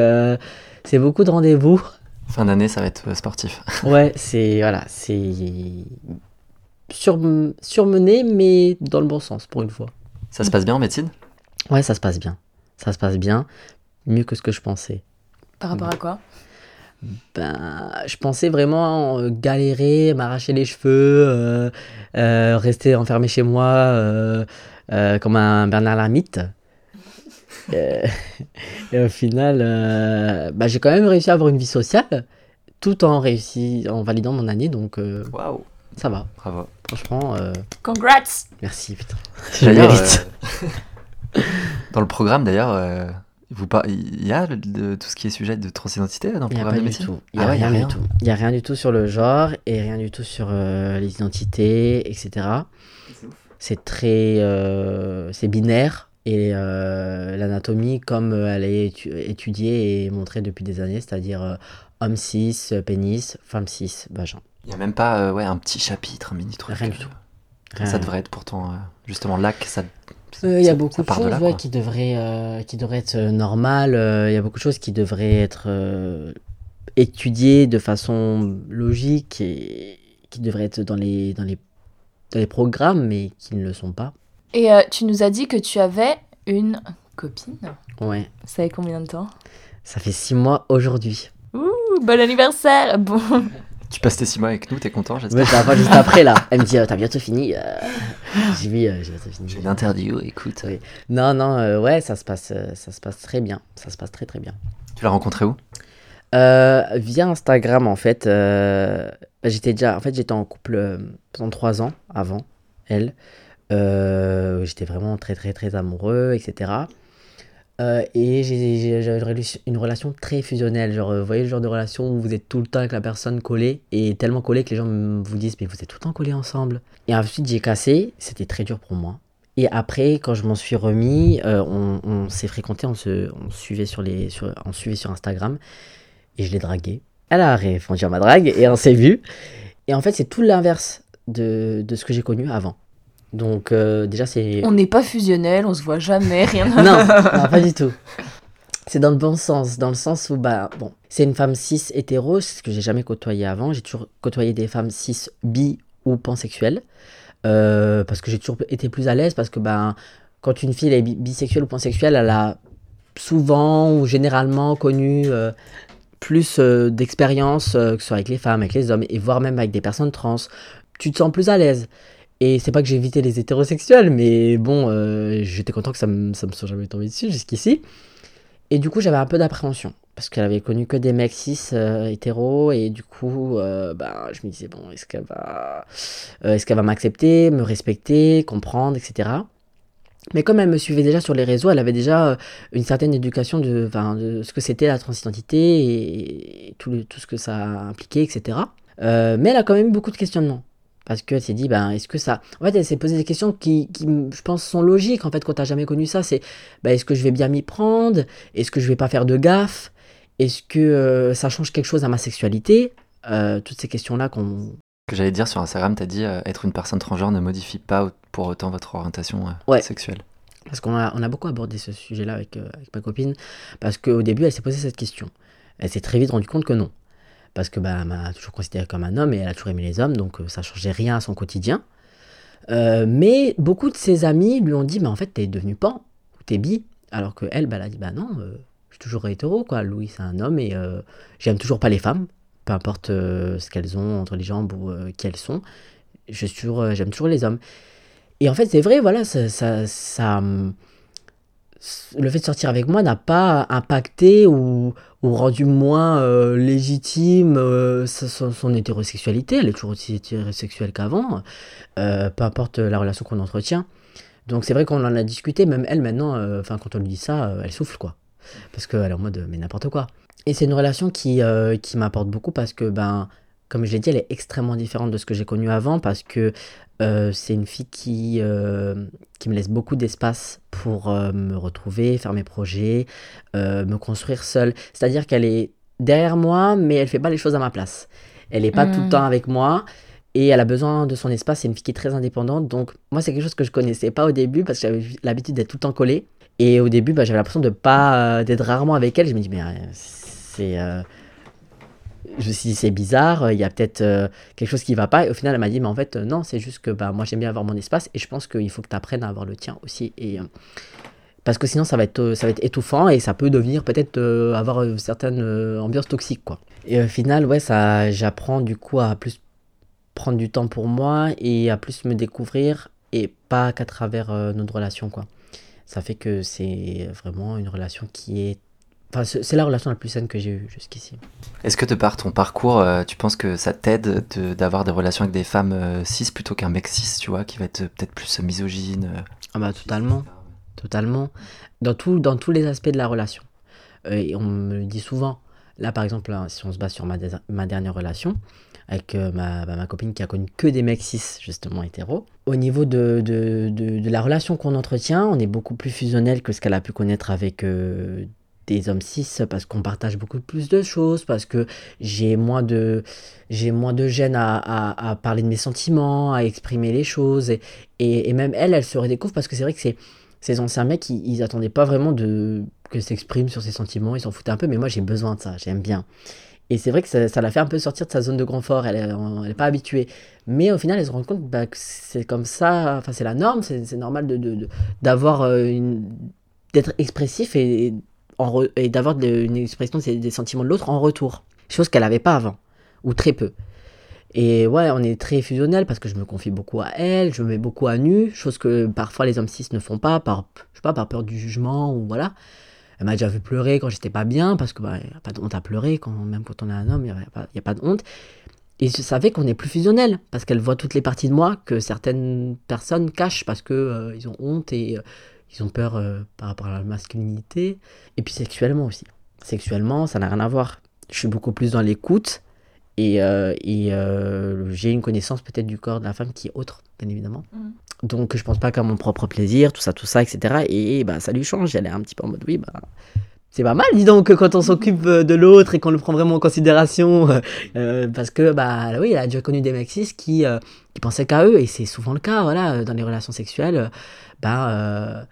c'est beaucoup de rendez-vous. Fin d'année, ça va être sportif. [laughs] ouais, c'est voilà, c'est sur, surmené, mais dans le bon sens pour une fois. Ça se passe bien en médecine? Ouais, ça se passe bien. Ça se passe bien mieux que ce que je pensais. Par rapport à quoi? Ben, je pensais vraiment euh, galérer, m'arracher les cheveux, euh, euh, rester enfermé chez moi comme un Bernard Lamite. [laughs] et au final, ben, j'ai quand même réussi à avoir une vie sociale, tout en réussi, en validant mon année, donc waouh, ça va. Bravo. Franchement. Congrats. Merci putain. [laughs] dans le programme d'ailleurs vous Il y a de, tout ce qui est sujet de transidentité dans le programme de médecine? Il n'y a, ah rien, du tout. Il n'y a rien du tout sur le genre et rien du tout sur euh, les identités, etc. C'est très... Euh, c'est binaire et euh, l'anatomie comme elle est étudiée et montrée depuis des années, c'est-à-dire homme cis, pénis, femme cis, vagin. Il n'y a même pas ouais, un petit chapitre, un mini truc. Rien du tout. Ça devrait être pourtant... justement, là, ça il y a beaucoup de choses qui, devraient, euh, qui devraient être euh, normales. Il y a beaucoup de choses qui devraient être euh, étudiées de façon logique et qui devraient être dans les, dans les, dans les programmes, mais qui ne le sont pas. Et tu nous as dit que tu avais une copine. Ouais. Ça fait combien de temps? Ça fait six mois aujourd'hui. Ouh, bon anniversaire Bon. Tu passes tes six mois avec nous, t'es content, j'espère. Ouais, ça va juste après là. Elle me dit, [laughs] t'as bientôt fini. Euh... J'ai vu, euh, j'ai bientôt fini. J'ai l'interview, écoute. Non, non, euh, ouais, ça se passe, euh, ça se passe très bien. Ça se passe très très bien. Tu l'as rencontré où? Via Instagram en fait. Bah, j'étais déjà, en fait, j'étais en couple pendant trois ans avant elle. j'étais vraiment très très très amoureux, etc. Euh, et j'avais une relation très fusionnelle. Genre, vous voyez le genre de relation où vous êtes tout le temps avec la personne collée et tellement collée que les gens vous disent Mais vous êtes tout le temps collés ensemble. Et ensuite, j'ai cassé. C'était très dur pour moi. Et après, quand je m'en suis remis, euh, on, s'est fréquenté, on se on suivait, sur les, sur, on suivait sur Instagram et je l'ai dragué. Elle a répondu à ma drague et on s'est vu. Et en fait, c'est tout l'inverse de, de ce que j'ai connu avant. Donc euh, déjà c'est... On n'est pas fusionnel, on se voit jamais, rien. [laughs] non, non, pas du tout. C'est dans le bon sens, dans le sens où, bah, bon, c'est une femme cis hétéro, ce que j'ai jamais côtoyé avant. J'ai toujours côtoyé des femmes cis bi ou pansexuelles. Euh, parce que j'ai toujours été plus à l'aise, parce que, bah, quand une fille est bisexuelle ou pansexuelle, elle a souvent ou généralement connu euh, plus d'expérience, que ce soit avec les femmes, avec les hommes, et voire même avec des personnes trans. Tu te sens plus à l'aise. Et c'est pas que j'ai évité les hétérosexuels, mais bon, euh, j'étais content que ça me, soit jamais tombé dessus jusqu'ici. Et du coup, j'avais un peu d'appréhension. Parce qu'elle avait connu que des mecs cis euh, hétéros. Et du coup, euh, ben, je me disais, bon, est-ce qu'elle va, est-ce qu'elle va m'accepter, me respecter, comprendre, etc. Mais comme elle me suivait déjà sur les réseaux, elle avait déjà une certaine éducation de, ce que c'était la transidentité et, tout, tout ce que ça impliquait, etc. mais elle a quand même beaucoup de questionnements. Parce qu'elle s'est dit, ben, est-ce que ça. En fait, elle s'est posé des questions qui, qui, je pense, sont logiques, en fait, quand t'as jamais connu ça. C'est, ben, est-ce que je vais bien m'y prendre? Est-ce que je vais pas faire de gaffe? Est-ce que euh, ça change quelque chose à ma sexualité? Euh, Toutes ces questions-là qu'on. Que j'allais dire sur Instagram, t'as dit, euh, être une personne transgenre ne modifie pas pour autant votre orientation sexuelle. Parce qu'on a, on a beaucoup abordé ce sujet-là avec, avec ma copine. Parce qu'au début, elle s'est posé cette question. Elle s'est très vite rendue compte que non parce que bah, m'a toujours considéré comme un homme et elle a toujours aimé les hommes, donc euh, ça changeait rien à son quotidien. Euh, mais beaucoup de ses amis lui ont dit, mais en fait, t'es devenu pan, ou t'es bi, alors que elle, bah, elle a dit, bah non, euh, je suis toujours hétéro, quoi. Louis, c'est un homme et j'aime toujours pas les femmes, peu importe ce qu'elles ont entre les jambes ou qui elles sont. J'aime toujours, toujours les hommes. Et en fait, c'est vrai, voilà, ça, ça, ça hum, le fait de sortir avec moi n'a pas impacté ou, ou rendu moins euh, légitime euh, son, hétérosexualité. Elle est toujours aussi hétérosexuelle qu'avant, euh, peu importe la relation qu'on entretient. Donc c'est vrai qu'on en a discuté, même elle maintenant, enfin quand on lui dit ça, elle souffle quoi. Parce qu'elle est en mode mais n'importe quoi. Et c'est une relation qui, qui m'apporte beaucoup parce que ben comme je l'ai dit, elle est extrêmement différente de ce que j'ai connu avant parce que euh, c'est une fille qui, euh, qui me laisse beaucoup d'espace pour euh, me retrouver, faire mes projets, me construire seule. C'est-à-dire qu'elle est derrière moi, mais elle fait pas les choses à ma place. Elle n'est pas tout le hmm. temps avec moi et elle a besoin de son espace. C'est une fille qui est très indépendante. Donc, moi, c'est quelque chose que je connaissais pas au début parce que j'avais l'habitude d'être tout le temps collée. Et au début, bah, j'avais l'impression de pas d'être rarement avec elle. Je me dis, mais c'est je me suis dit c'est bizarre, euh, il y a peut-être euh, quelque chose qui va pas. Et au final, elle m'a dit mais en fait euh, non, c'est juste que bah, moi j'aime bien avoir mon espace et je pense qu'il faut que tu apprennes à avoir le tien aussi. Et parce que sinon ça va être, ça va être étouffant et ça peut devenir peut-être avoir une certaine ambiance toxique, quoi. Et au final, ouais, ça, j'apprends du coup à plus prendre du temps pour moi et à plus me découvrir et pas qu'à travers notre relation, quoi. Ça fait que c'est vraiment une relation qui est Enfin, c'est la relation la plus saine que j'ai eue jusqu'ici. Est-ce que de par ton parcours, euh, tu penses que ça t'aide d'avoir des relations avec des femmes euh, cis plutôt qu'un mec cis, tu vois, qui va être peut-être plus misogyne euh, Ah bah totalement, totalement. Dans, tout, dans tous les aspects de la relation. et on me le dit souvent. Là, par exemple, hein, si on se base sur ma, ma dernière relation, avec ma, bah, ma, copine qui a connu que des mecs cis, justement hétéros. Au niveau de, de, de, de la relation qu'on entretient, on est beaucoup plus fusionnel que ce qu'elle a pu connaître avec des hommes cis parce qu'on partage beaucoup plus de choses, parce que j'ai moins de, j'ai moins de gêne à, à, parler de mes sentiments, à exprimer les choses. Et, et, même elle, elle se redécouvre parce que c'est vrai que ces anciens mecs, ils, ils attendaient pas vraiment de que s'exprime sur ses sentiments, ils s'en foutaient un peu, mais moi j'ai besoin de ça, j'aime bien. Et c'est vrai que ça, l'a fait un peu sortir de sa zone de confort, elle n'est pas habituée. Mais au final, elle se rend compte bah, que c'est comme ça, enfin c'est la norme, c'est normal de, d'avoir de, une d'être expressif et d'avoir une expression des sentiments de l'autre en retour. Chose qu'elle n'avait pas avant, ou très peu. Et ouais, on est très fusionnel parce que je me confie beaucoup à elle, je me mets beaucoup à nu, chose que parfois les hommes cis ne font pas par, je sais pas, par peur du jugement ou voilà. Elle m'a déjà vu pleurer quand j'étais pas bien parce que bah, a pas de honte à pleurer, quand, même quand on est un homme, il n'y a, pas de honte. Et je savais qu'on est plus fusionnel parce qu'elle voit toutes les parties de moi que certaines personnes cachent parce que euh, ont honte et euh, ils ont peur euh, par rapport à la masculinité. Et puis sexuellement aussi. Sexuellement, ça n'a rien à voir. Je suis beaucoup plus dans l'écoute et, euh, et euh, j'ai une connaissance peut-être du corps de la femme qui est autre, bien évidemment. Mm. Donc je pense pas qu'à mon propre plaisir, tout ça, tout ça, etc. Et bah, ça lui change. Elle est un petit peu en mode oui, bah. C'est pas mal, dis donc, quand on s'occupe de l'autre et qu'on le prend vraiment en considération. parce que, bah oui, elle a déjà connu des mecs qui, qui pensaient qu'à eux, et c'est souvent le cas, voilà, dans les relations sexuelles. Bah,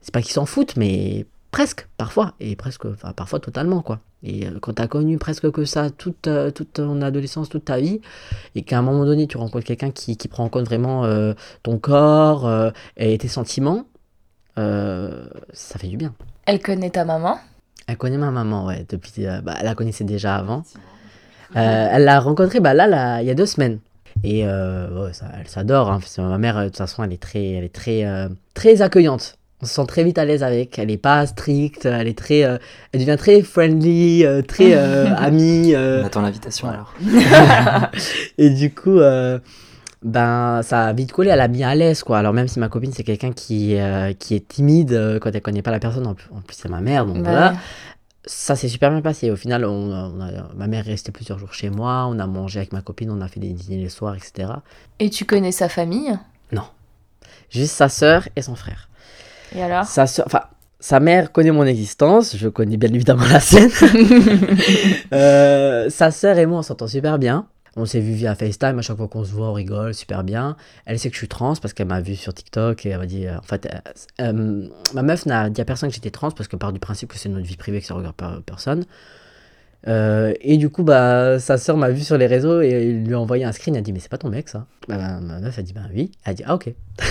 c'est pas qu'ils s'en foutent, mais presque, parfois, et presque, enfin, parfois totalement, quoi. Et euh, quand tu as connu presque que ça toute, euh, toute ton adolescence, toute ta vie, et qu'à un moment donné, tu rencontres quelqu'un qui, qui, prend en compte vraiment euh, ton corps et tes sentiments, ça fait du bien. Elle connaît ta maman? Elle connaît ma maman, ouais, depuis, bah, elle la connaissait déjà avant. elle l'a rencontrée, bah, là, là, il y a deux semaines. Et ça, elle s'adore. Hein. Ma mère, de toute façon, elle est très, elle est très, très accueillante on se sent très vite à l'aise avec. Elle n'est pas stricte, elle est très, euh, elle devient très friendly, euh, très euh, [laughs] amie. On attend l'invitation alors. [laughs] et du coup, ben ça a vite collé, elle a mis à l'aise quoi. Alors même si ma copine c'est quelqu'un qui qui est timide quand elle connaît pas la personne, en plus, c'est ma mère, donc voilà. Ça s'est super bien passé. Au final, on, ma mère est restée plusieurs jours chez moi, on a mangé avec ma copine, on a fait des dîners le soir, etc. Et tu connais sa famille? Non. Juste sa sœur et son frère. Et alors? Sa, enfin, sa mère connaît mon existence, je connais bien évidemment la scène. [laughs] Euh, sa sœur et moi, on s'entend super bien. On s'est vu via FaceTime, à chaque fois qu'on se voit, on rigole super bien. Elle sait que je suis trans parce qu'elle m'a vu sur TikTok et elle m'a dit. Euh, en fait, euh, ma meuf n'a dit à personne que j'étais trans parce que part du principe que c'est notre vie privée que ça regarde personne. Et du coup, bah, sa sœur m'a vu sur les réseaux et lui a envoyé un screen. Elle a dit Mais c'est pas ton mec ça bah, Ma meuf a dit Bah oui. Elle a dit Ah ok. [laughs]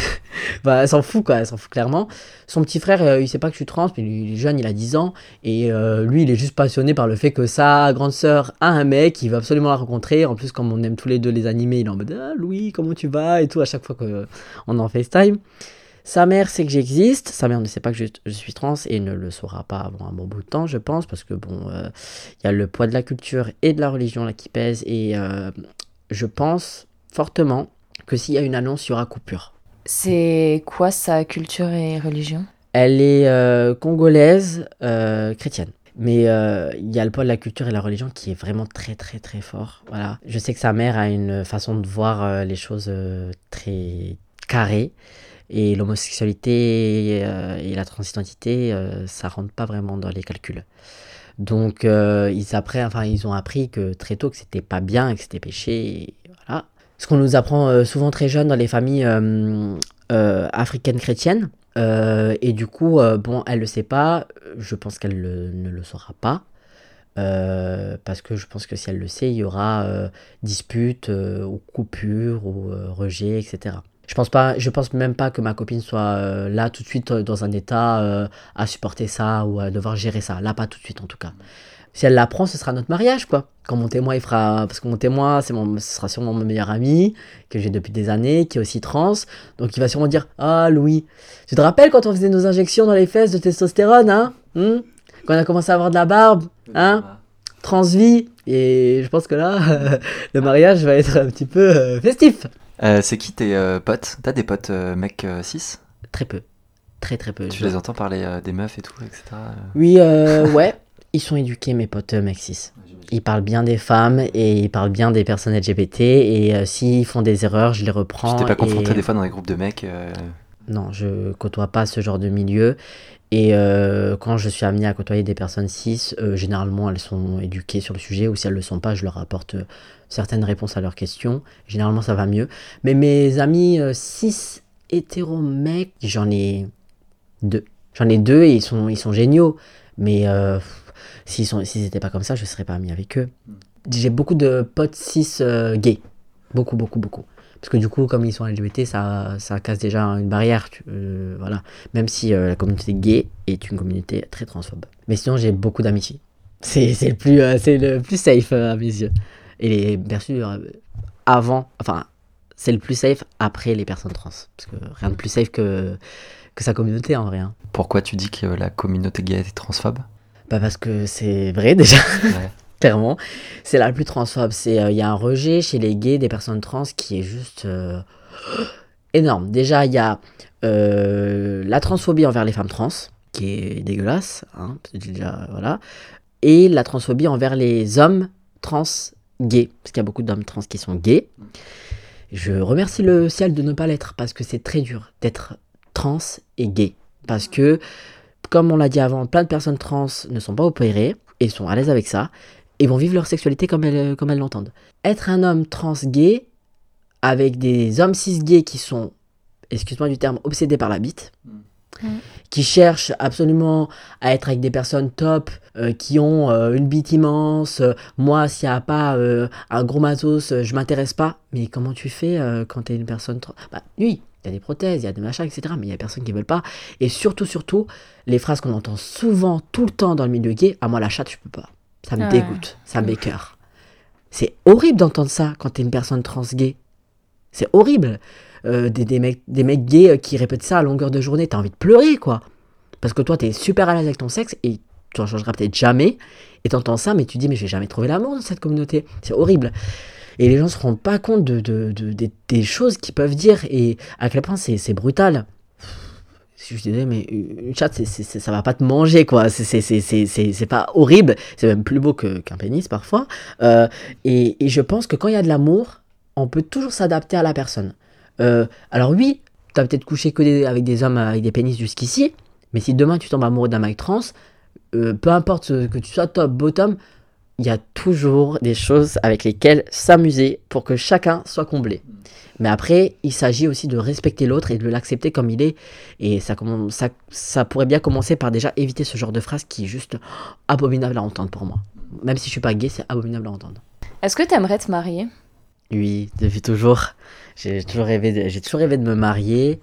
bah, elle s'en fout, quoi, elle s'en fout clairement. Son petit frère, euh, il sait pas que je suis trans, mais il est jeune, il a 10 ans, et euh, lui, il est juste passionné par le fait que sa grande sœur a un mec, il veut absolument la rencontrer. En plus, comme on aime tous les deux les animés, il est en mode Ah, Louis, comment tu vas? Et tout, à chaque fois qu'on en FaceTime. Sa mère sait que j'existe, sa mère ne sait pas que je, suis trans et ne le saura pas avant un bon bout de temps, je pense, parce que bon, euh, il y a le poids de la culture et de la religion là qui pèse, et je pense fortement que s'il y a une annonce, il y aura coupure. C'est quoi sa culture et religion? Elle est euh, congolaise, euh, chrétienne. Mais euh, il y a le poids de la culture et la religion qui est vraiment très très très fort. Voilà. Je sais que sa mère a une façon de voir les choses très carrées. Et l'homosexualité et la transidentité, ça rentre pas vraiment dans les calculs. Donc ils, après, enfin, ils ont appris que très tôt que c'était pas bien, que c'était péché. voilà ce qu'on nous apprend euh, souvent très jeune dans les familles euh, euh, africaines chrétiennes. et du coup, bon, elle le sait pas, je pense qu'elle ne le saura pas. parce que je pense que si elle le sait, il y aura dispute ou coupure ou rejet, etc. Je pense pas, je pense même pas que ma copine soit là tout de suite dans un état à supporter ça ou à devoir gérer ça. Là, pas tout de suite en tout cas. Si elle l'apprend, ce sera notre mariage, quoi. Quand mon témoin, il fera. Parce que mon témoin, c'est mon... ce sera sûrement mon meilleur ami, que j'ai depuis des années, qui est aussi trans. Donc il va sûrement dire Ah, Louis, tu te rappelles quand on faisait nos injections dans les fesses de testostérone, hein hmm Quand on a commencé à avoir de la barbe, hein Transvie. Et je pense que là, [laughs] le mariage va être un petit peu euh, festif. Euh, c'est qui tes euh, potes? T'as des potes mecs 6 Très peu. Très très peu. Tu les entends parler des meufs et tout, etc. Oui, ouais. [laughs] Ils sont éduqués, mes potes Maxis. Ils parlent bien des femmes et ils parlent bien des personnes LGBT. Et euh, s'ils font des erreurs, je les reprends. Tu t'es pas confronté des fois dans des groupes de mecs euh? Non, je côtoie pas ce genre de milieu. Et euh, quand je suis amené à côtoyer des personnes cis, généralement elles sont éduquées sur le sujet, ou si elles le sont pas, je leur apporte certaines réponses à leurs questions. Généralement ça va mieux. Mais mes amis cis hétéro mecs, j'en ai deux. J'en ai deux et ils sont, ils sont géniaux. Mais S'ils n'étaient pas comme ça, je ne serais pas ami avec eux. Hmm. J'ai beaucoup de potes cis euh, gays. Beaucoup, beaucoup, beaucoup. Parce que du coup, comme ils sont LGBT, ça, ça casse déjà une barrière. Euh, voilà. Même si euh, la communauté gay est une communauté très transphobe. Mais sinon, j'ai beaucoup d'amitié. [laughs] C'est le, plus, c'est le plus safe à mes yeux. Et bien sûr, avant, enfin, c'est le plus safe après les personnes trans. Parce que rien de plus safe que, que sa communauté en vrai. Hein. Pourquoi tu dis que la communauté gay est transphobe? Bah Parce que c'est vrai déjà. [laughs] Clairement. C'est la plus transphobe. Euh, il y a un rejet chez les gays des personnes trans qui est juste euh, énorme. Déjà, il y a euh, la transphobie envers les femmes trans, qui est dégueulasse. Hein, déjà, voilà. Et la transphobie envers les hommes trans gays. Parce qu'il y a beaucoup d'hommes trans qui sont gays. Je remercie le ciel de ne pas l'être parce que c'est très dur d'être trans et gay. Parce que comme on l'a dit avant, plein de personnes trans ne sont pas opérées et sont à l'aise avec ça et vont vivre leur sexualité comme elles, comme elles l'entendent. Être un homme trans gay avec des hommes cis gays qui sont, excuse-moi du terme, obsédés par la bite, mm. qui cherchent absolument à être avec des personnes top, euh, qui ont euh, une bite immense. moi, s'il n'y a pas euh, un gros matos, je m'intéresse pas. Mais comment tu fais quand tu es une personne trans? Bah oui, il y a des prothèses, il y a des machins, etc. Mais il y a personne qui ne veulent pas. Et surtout, surtout, les phrases qu'on entend souvent, tout le temps dans le milieu gay, à moi la chatte, je peux pas. Ça me dégoûte, ça m'écœure. C'est horrible d'entendre ça quand tu es une personne trans gay. C'est horrible. Euh, des, des, mecs, des mecs gays euh, qui répètent ça à longueur de journée, t'as envie de pleurer, quoi. Parce que toi, t'es super à l'aise avec ton sexe et tu en changeras peut-être jamais. Et t'entends ça, mais tu dis, mais je vais jamais trouver l'amour dans cette communauté. C'est horrible. Et les gens se rendent pas compte de, de, de des choses qu'ils peuvent dire et à quel point c'est brutal. Je disais, mais une chatte, c'est, ça va pas te manger, quoi. C'est pas horrible. C'est même plus beau qu'un pénis, parfois. Euh, et, je pense que quand il y a de l'amour, on peut toujours s'adapter à la personne. Euh, alors oui, tu as peut-être couché que avec des hommes avec des pénis jusqu'ici, mais si demain tu tombes amoureux d'un mec trans, euh, peu importe que tu sois top, bottom, il y a toujours des choses avec lesquelles s'amuser pour que chacun soit comblé. Mais après, il s'agit aussi de respecter l'autre et de l'accepter comme il est. Et ça, ça, ça pourrait bien commencer par déjà éviter ce genre de phrase qui est juste abominable à entendre pour moi. Même si je suis pas gay, c'est abominable à entendre. Est-ce que tu aimerais te marier? Oui, depuis toujours. J'ai toujours, rêvé de, toujours rêvé de me marier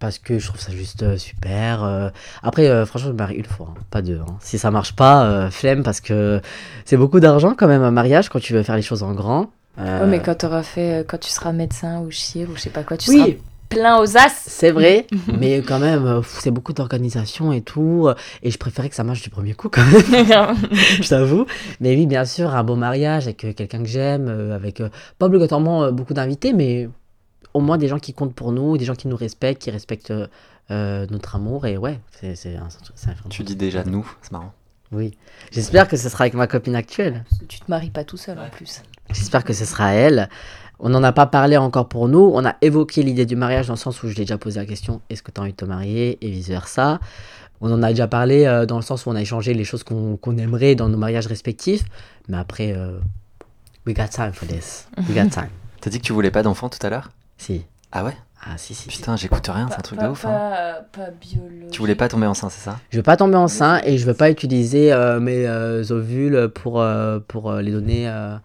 parce que je trouve ça juste euh, super. Euh. après, euh, franchement, je me marie une fois, hein, pas deux. Hein. Si ça marche pas, flemme, parce que c'est beaucoup d'argent quand même un mariage quand tu veux faire les choses en grand. Oui, mais quand, auras fait, quand tu seras médecin ou chier ou je sais pas quoi, tu seras plein aux as. C'est vrai, [laughs] [laughs] mais quand même, c'est beaucoup d'organisation et tout. Et je préférais que ça marche du premier coup quand même. [laughs] je t'avoue. Mais oui, bien sûr, un beau mariage avec quelqu'un que j'aime, avec pas obligatoirement beaucoup d'invités, mais au moins des gens qui comptent pour nous, des gens qui nous respectent, qui respectent euh, notre amour. Et ouais, c'est un, Tu dis déjà nous, c'est marrant. Oui. J'espère que ce sera avec ma copine actuelle. Tu te maries pas tout seul en plus. J'espère que ce sera elle. On n'en a pas parlé encore pour nous. On a évoqué l'idée du mariage dans le sens où je l'ai déjà posé la question est-ce que tu as envie de te marier Et vice-versa. On en a déjà parlé euh, dans le sens où on a échangé les choses qu'on aimerait dans nos mariages respectifs. Mais après, euh, we got time for this. We got [laughs] time. T'as dit que tu voulais pas d'enfant tout à l'heure? Si. Ah ouais Ah si, si. Putain, j'écoute rien, c'est un truc de ouf. Hein. Pas, pas biologique. Tu voulais pas tomber enceinte, c'est ça? Je veux pas tomber enceinte et je veux pas utiliser euh, mes euh, ovules pour, euh, pour les donner à,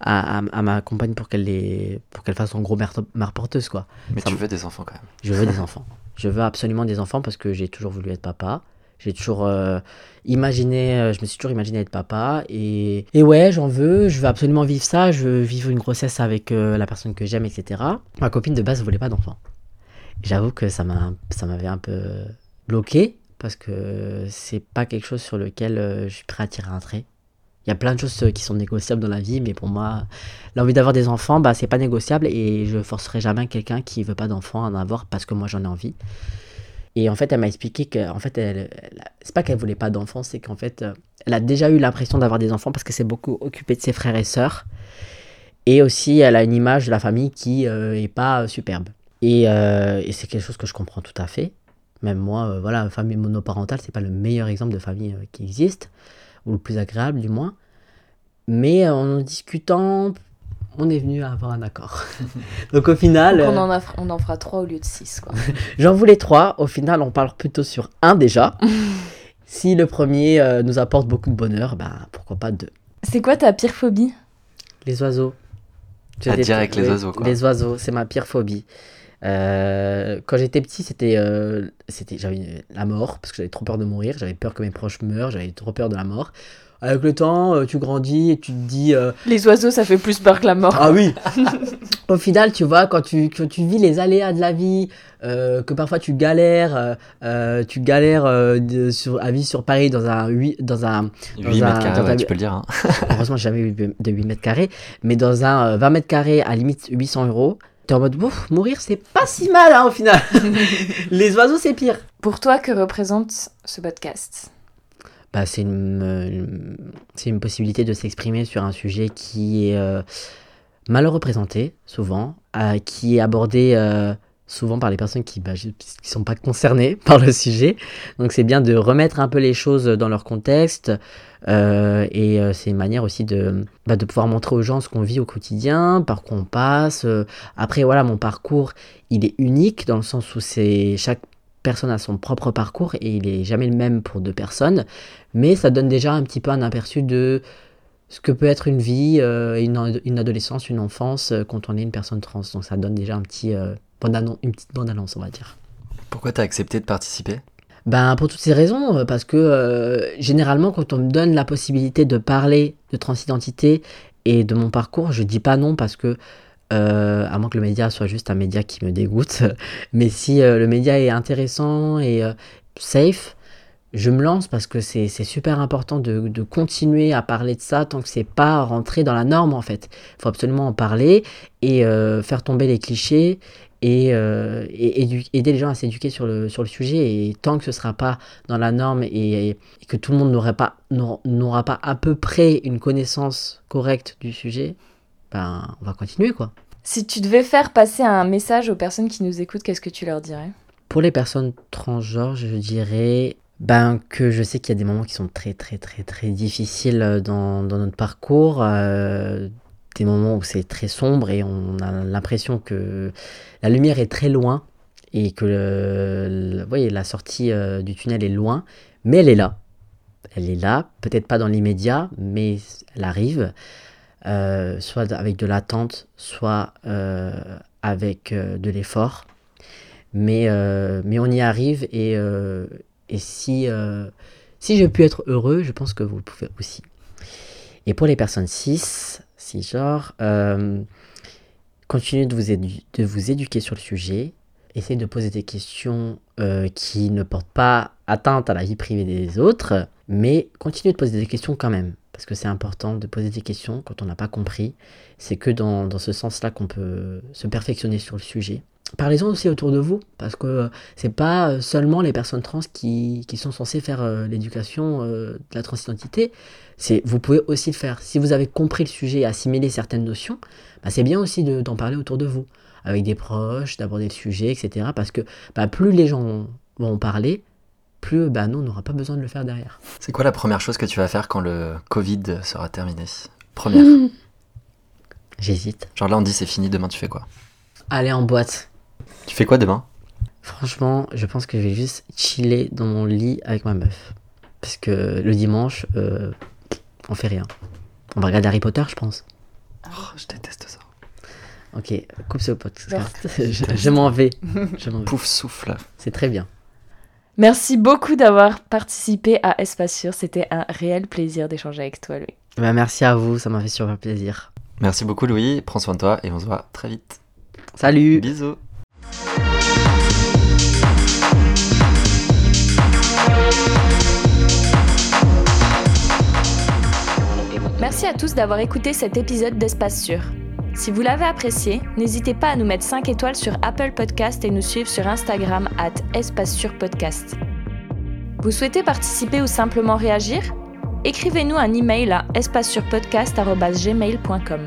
à, ma compagne pour qu'elle les... pour qu'elle fasse en gros mère, mère porteuse quoi. Mais tu veux des enfants quand même. Je veux des [laughs] enfants. Je veux absolument des enfants parce que j'ai toujours voulu être papa. J'ai toujours euh, imaginé, euh, je me suis toujours imaginé être papa. Et, et ouais, j'en veux, je veux absolument vivre ça. Je veux vivre une grossesse avec euh, la personne que j'aime, etc. Ma copine de base ne voulait pas d'enfant. J'avoue que ça m'avait un peu bloqué parce que c'est pas quelque chose sur lequel je suis prêt à tirer un trait. Il y a plein de choses qui sont négociables dans la vie, mais pour moi, l'envie d'avoir des enfants, bah, c'est pas négociable et je forcerai jamais quelqu'un qui veut pas d'enfants à en avoir parce que moi j'en ai envie. Et en fait, elle m'a expliqué que, en fait, elle, c'est pas qu'elle voulait pas d'enfants, c'est qu'en fait, euh, elle a déjà eu l'impression d'avoir des enfants parce qu'elle s'est beaucoup occupée de ses frères et sœurs. Et aussi, elle a une image de la famille qui euh, est pas euh, superbe. Et, et, c'est quelque chose que je comprends tout à fait. Même moi, voilà, famille monoparentale, c'est pas le meilleur exemple de famille qui existe, ou le plus agréable du moins. Mais en discutant, on est venu à avoir un accord. [laughs] Donc au final... on, en on en fera trois au lieu de six. [laughs] J'en voulais trois. Au final, on parle plutôt sur un déjà. [laughs] si le premier euh, nous apporte beaucoup de bonheur, ben, pourquoi pas deux. C'est quoi ta pire phobie? Les oiseaux. À dire avec les oiseaux, quoi. Les oiseaux, c'est ma pire phobie. Euh, quand j'étais petit, c'était, euh, c'était, j'avais la mort parce que j'avais trop peur de mourir. J'avais peur que mes proches meurent. J'avais trop peur de la mort. Avec le temps, euh, tu grandis et tu te dis. Euh, les oiseaux, ça fait plus peur que la mort. Ah oui [laughs] Au final, tu vois, quand tu, quand tu vis les aléas de la vie, euh, que parfois tu galères, tu galères de, sur, à vivre sur Paris dans un 8, dans un, 8 mètres carrés, tu peux le dire. Hein. Heureusement, j'ai jamais eu de 8 mètres carrés, mais dans un 20 mètres carrés à limite 800 euros, T'es en mode, bouf, mourir, c'est pas si mal hein, au final. [laughs] les oiseaux, c'est pire. Pour toi, que représente ce podcast? Bah, c'est une, c'est une possibilité de s'exprimer sur un sujet qui est euh, mal représenté, souvent, euh, qui est abordé euh, souvent par les personnes qui ne bah, sont pas concernées [laughs] par le sujet. Donc c'est bien de remettre un peu les choses dans leur contexte. et c'est une manière aussi de, bah, de pouvoir montrer aux gens ce qu'on vit au quotidien, par quoi on passe. Après, voilà, mon parcours, il est unique dans le sens où c'est chaque personne a son propre parcours et il est jamais le même pour deux personnes, mais ça donne déjà un petit peu un aperçu de ce que peut être une vie, euh, une, adolescence, une enfance euh, quand on est une personne trans. Donc ça donne déjà un petit, euh, une petite bande-annonce, on va dire. Pourquoi tu as accepté de participer? Ben, pour toutes ces raisons, parce que généralement, quand on me donne la possibilité de parler de transidentité et de mon parcours, je dis pas non parce que euh, à moins que le média soit juste un média qui me dégoûte. [laughs] Mais si euh, le média est intéressant et euh, safe, je me lance parce que c'est super important de, de, continuer à parler de ça tant que c'est pas rentré dans la norme en fait. Il faut absolument en parler et faire tomber les clichés et, et aider les gens à s'éduquer sur le, sur le sujet. Et tant que ce sera pas dans la norme et, et que tout le monde n'aura pas, n'aura pas à peu près une connaissance correcte du sujet, ben, on va continuer quoi. Si tu devais faire passer un message aux personnes qui nous écoutent, qu'est-ce que tu leur dirais? Pour les personnes transgenres, je dirais ben, que je sais qu'il y a des moments qui sont très très très très difficiles dans, dans notre parcours, euh, des moments où c'est très sombre et on a l'impression que la lumière est très loin et que le, la sortie euh, du tunnel est loin, mais elle est là. Elle est là, peut-être pas dans l'immédiat, mais elle arrive. Euh, soit avec de l'attente, soit euh, avec de l'effort. Mais, mais on y arrive et, et si, si je pu être heureux, je pense que vous pouvez aussi. Et pour les personnes 6, 6 genres, continuez de vous, de vous éduquer sur le sujet. Essayez de poser des questions qui ne portent pas atteinte à la vie privée des autres, mais continuez de poser des questions quand même parce que c'est important de poser des questions quand on n'a pas compris. C'est que dans, dans ce sens-là qu'on peut se perfectionner sur le sujet. Parlez-en aussi autour de vous, parce que euh, c'est pas euh, seulement les personnes trans qui, qui sont censées faire euh, l'éducation de la transidentité, c'est vous pouvez aussi le faire. Si vous avez compris le sujet et assimilé certaines notions, bah, c'est bien aussi d'en parler autour de vous, avec des proches, d'aborder le sujet, etc. Parce que bah, plus les gens vont parler, plus bah, nous, on n'aura pas besoin de le faire derrière. C'est quoi la première chose que tu vas faire quand le Covid sera terminé? Première. [laughs] J'hésite. Genre là, on dit c'est fini, demain tu fais quoi? Aller en boîte. Tu fais quoi demain? Franchement, je pense que je vais juste chiller dans mon lit avec ma meuf. Parce que le dimanche, euh, on fait rien. On va regarder Harry Potter, je pense. Oh, je déteste ça. Ok, coupe ce podcast. [laughs] je, m'en vais. Je Pouf souffle. C'est très bien. Merci beaucoup d'avoir participé à Espace Sûr. C'était un réel plaisir d'échanger avec toi, Louis. Bah, merci à vous, ça m'a fait super plaisir. Merci beaucoup, Louis. Prends soin de toi et on se voit très vite. Salut. Bisous. Merci à tous d'avoir écouté cet épisode d'Espace Sûr. Si vous l'avez apprécié, n'hésitez pas à nous mettre 5 étoiles sur Apple Podcast et nous suivre sur Instagram at Espace Podcast. Vous souhaitez participer ou simplement réagir? Écrivez-nous un email à espacesurpodcast.gmail.com.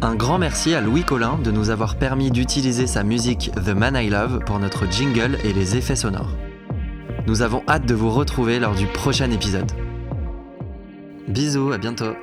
Un grand merci à Louis Collin de nous avoir permis d'utiliser sa musique The Man I Love pour notre jingle et les effets sonores. Nous avons hâte de vous retrouver lors du prochain épisode. Bisous, à bientôt